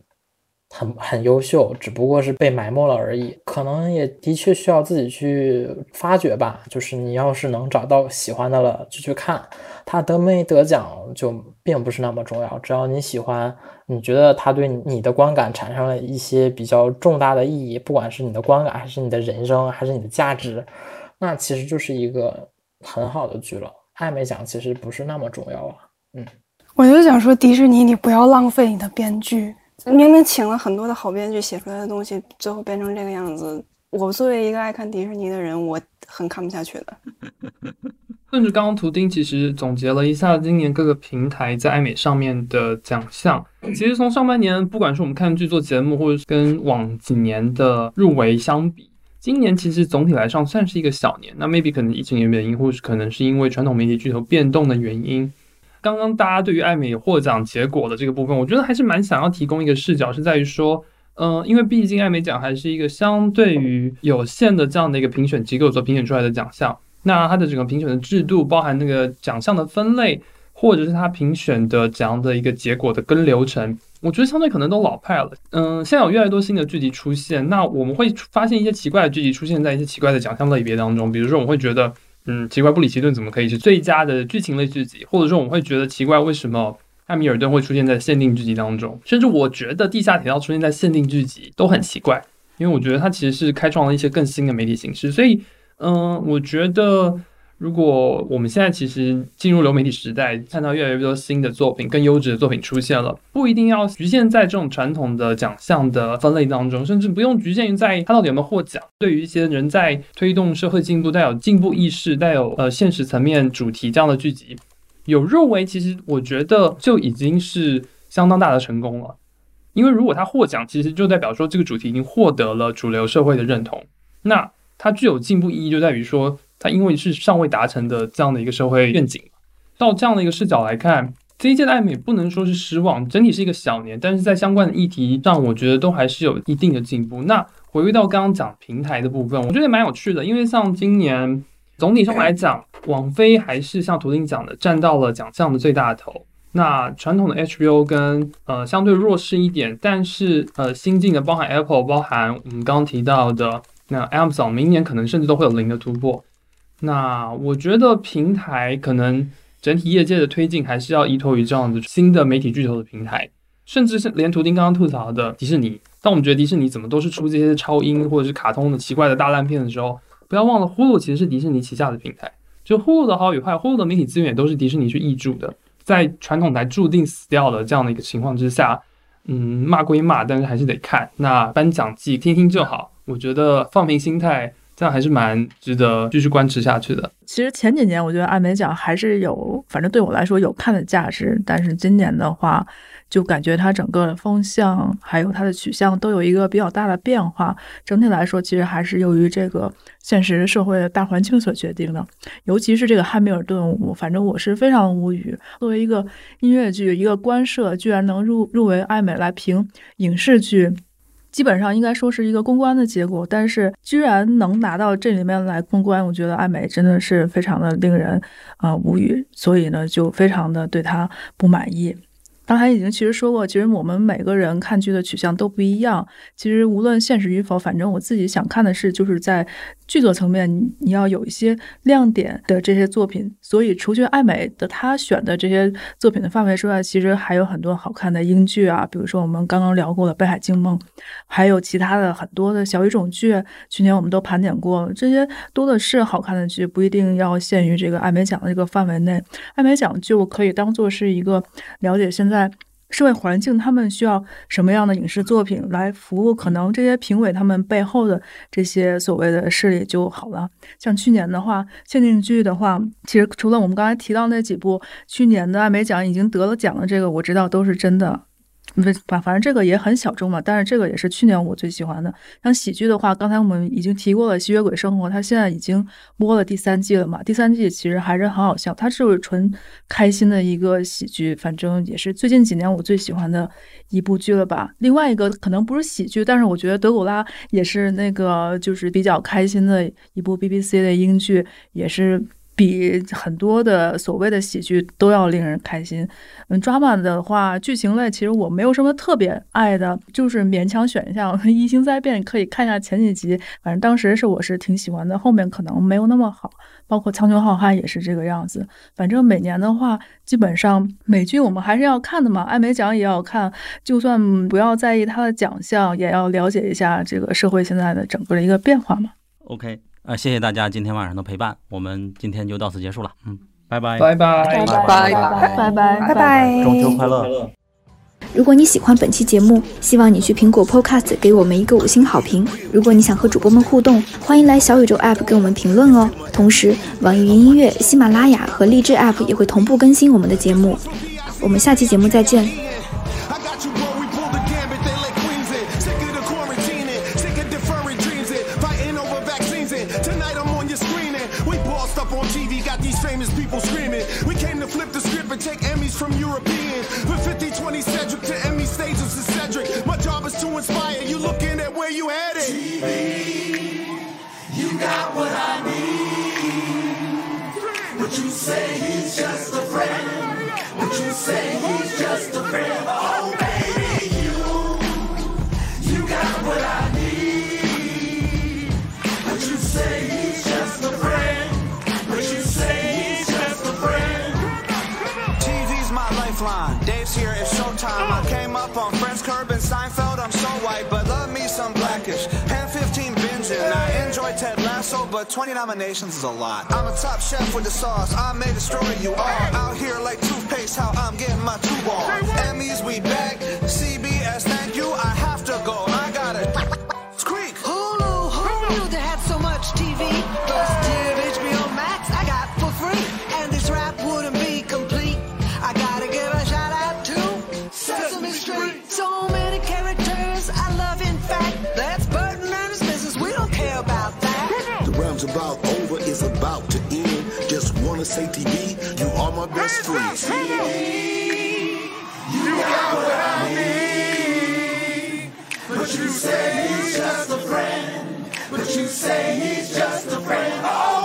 很很优秀，只不过是被埋没了而已。可能也的确需要自己去发掘吧。就是你要是能找到喜欢的了，就去看。他得没得奖就并不是那么重要，只要你喜欢，你觉得他对你的观感产生了一些比较重大的意义，不管是你的观感，还是你的人生，还是你的价值，那其实就是一个很好的剧了。艾美奖其实不是那么重要啊。嗯，我就想说，迪士尼，你不要浪费你的编剧。明明请了很多的好编剧写出来的东西，最后变成这个样子，我作为一个爱看迪士尼的人，我很看不下去的。[LAUGHS] 顺着刚刚图钉其实总结了一下今年各个平台在爱美上面的奖项。[CLEARS THROAT] 其实从上半年，不管是我们看剧做节目，或者是跟往几年的入围相比，今年其实总体来上算是一个小年。那 maybe 可能疫情的原因，或是可能是因为传统媒体巨头变动的原因。刚刚大家对于艾美获奖结果的这个部分，我觉得还是蛮想要提供一个视角，是在于说，嗯，因为毕竟艾美奖还是一个相对于有限的这样的一个评选机构所评选出来的奖项。那它的整个评选的制度，包含那个奖项的分类，或者是它评选的怎样的一个结果的跟流程，我觉得相对可能都老派了。嗯，现在有越来越多新的剧集出现，那我们会发现一些奇怪的剧集出现在一些奇怪的奖项类别当中，比如说我们会觉得。嗯，奇怪，布里奇顿怎么可以是最佳的剧情类剧集？或者说，我们会觉得奇怪，为什么汉密尔顿会出现在限定剧集当中？甚至我觉得地下铁道出现在限定剧集都很奇怪，因为我觉得它其实是开创了一些更新的媒体形式。所以，嗯，我觉得。如果我们现在其实进入流媒体时代，看到越来越多新的作品、更优质的作品出现了，不一定要局限在这种传统的奖项的分类当中，甚至不用局限于在它到底有没有获奖。对于一些人在推动社会进步、带有进步意识、带有呃现实层面主题这样的剧集，有入围，其实我觉得就已经是相当大的成功了。因为如果他获奖，其实就代表说这个主题已经获得了主流社会的认同，那它具有进步意义，就在于说。它因为是尚未达成的这样的一个社会愿景，到这样的一个视角来看，这一届的艾美不能说是失望，整体是一个小年，但是在相关的议题上，我觉得都还是有一定的进步。那回归到刚刚讲平台的部分，我觉得蛮有趣的，因为像今年总体上来讲，网飞还是像图钉讲的，占到了奖项的最大头。那传统的 HBO 跟呃相对弱势一点，但是呃新进的包含 Apple，包含我们刚刚提到的那 Amazon，明年可能甚至都会有零的突破。那我觉得平台可能整体业界的推进还是要依托于这样子新的媒体巨头的平台，甚至是连图钉刚刚吐槽的迪士尼。当我们觉得迪士尼怎么都是出这些超英或者是卡通的奇怪的大烂片的时候，不要忘了呼噜其实是迪士尼旗下的平台。就呼噜的好与坏，呼噜的媒体资源也都是迪士尼去挹注的。在传统台注定死掉了这样的一个情况之下，嗯，骂归骂，但是还是得看。那颁奖季听听就好，我觉得放平心态。这样还是蛮值得继续观持下去的。其实前几年我觉得艾美奖还是有，反正对我来说有看的价值。但是今年的话，就感觉它整个的风向还有它的取向都有一个比较大的变化。整体来说，其实还是由于这个现实社会的大环境所决定的。尤其是这个《汉密尔顿》，我反正我是非常无语。作为一个音乐剧，一个官摄，居然能入入围艾美来评影视剧。基本上应该说是一个公关的结果，但是居然能拿到这里面来公关，我觉得艾美真的是非常的令人啊无语，所以呢就非常的对他不满意。刚才已经其实说过，其实我们每个人看剧的取向都不一样。其实无论现实与否，反正我自己想看的是，就是在剧作层面，你要有一些亮点的这些作品。所以，除去爱美的他选的这些作品的范围之外，其实还有很多好看的英剧啊，比如说我们刚刚聊过的《北海惊梦》，还有其他的很多的小语种剧。去年我们都盘点过，这些多的是好看的剧，不一定要限于这个艾美奖的这个范围内。艾美奖就可以当做是一个了解现在。社会环境，他们需要什么样的影视作品来服务？可能这些评委他们背后的这些所谓的势力就好了。像去年的话，限定剧的话，其实除了我们刚才提到那几部，去年的艾美奖已经得了奖的这个，我知道都是真的。反反正这个也很小众嘛，但是这个也是去年我最喜欢的。像喜剧的话，刚才我们已经提过了《吸血鬼生活》，它现在已经播了第三季了嘛。第三季其实还是很好笑，它是纯开心的一个喜剧，反正也是最近几年我最喜欢的一部剧了吧。另外一个可能不是喜剧，但是我觉得德古拉也是那个就是比较开心的一部 BBC 的英剧，也是。比很多的所谓的喜剧都要令人开心。嗯，drama 的话，剧情类其实我没有什么特别爱的，就是勉强选一下《异星灾变》，可以看一下前几集。反正当时是我是挺喜欢的，后面可能没有那么好。包括《苍穹浩瀚》也是这个样子。反正每年的话，基本上美剧我们还是要看的嘛，艾美奖也要看。就算不要在意它的奖项，也要了解一下这个社会现在的整个的一个变化嘛。OK。啊，谢谢大家今天晚上的陪伴，我们今天就到此结束了。嗯，拜拜，拜拜，拜拜拜拜拜拜，中秋快乐。如果你喜欢本期节目，希望你去苹果 Podcast 给我们一个五星好评。如果你想和主播们互动，欢迎来小宇宙 App 给我们评论哦。同时，网易云音乐、喜马拉雅和荔枝 App 也会同步更新我们的节目。我们下期节目再见。People screaming. We came to flip the script and take Emmys from Europeans. With 50 20 Cedric to Emmy stages to Cedric. My job is to inspire you looking at where you headed. TV, you got what I need. But you say he's just a friend. But you say he's just a friend. Oh, baby, you, you got what I need. But you say Seinfeld. I'm so white, but love me some blackish. Pan 15 binging. I enjoy Ted Lasso, but 20 nominations is a lot. I'm a top chef with the sauce. I may destroy you all. Out here like toothpaste, how I'm getting my two ball. Emmys, we back. CBS, thank you. I have to go. I gotta. [LAUGHS] Squeak! Hulu, who knew they had so much TV? Say, TV, you are my best friend. You got what I need. But you say he's just a friend. But you say he's just a friend. Oh,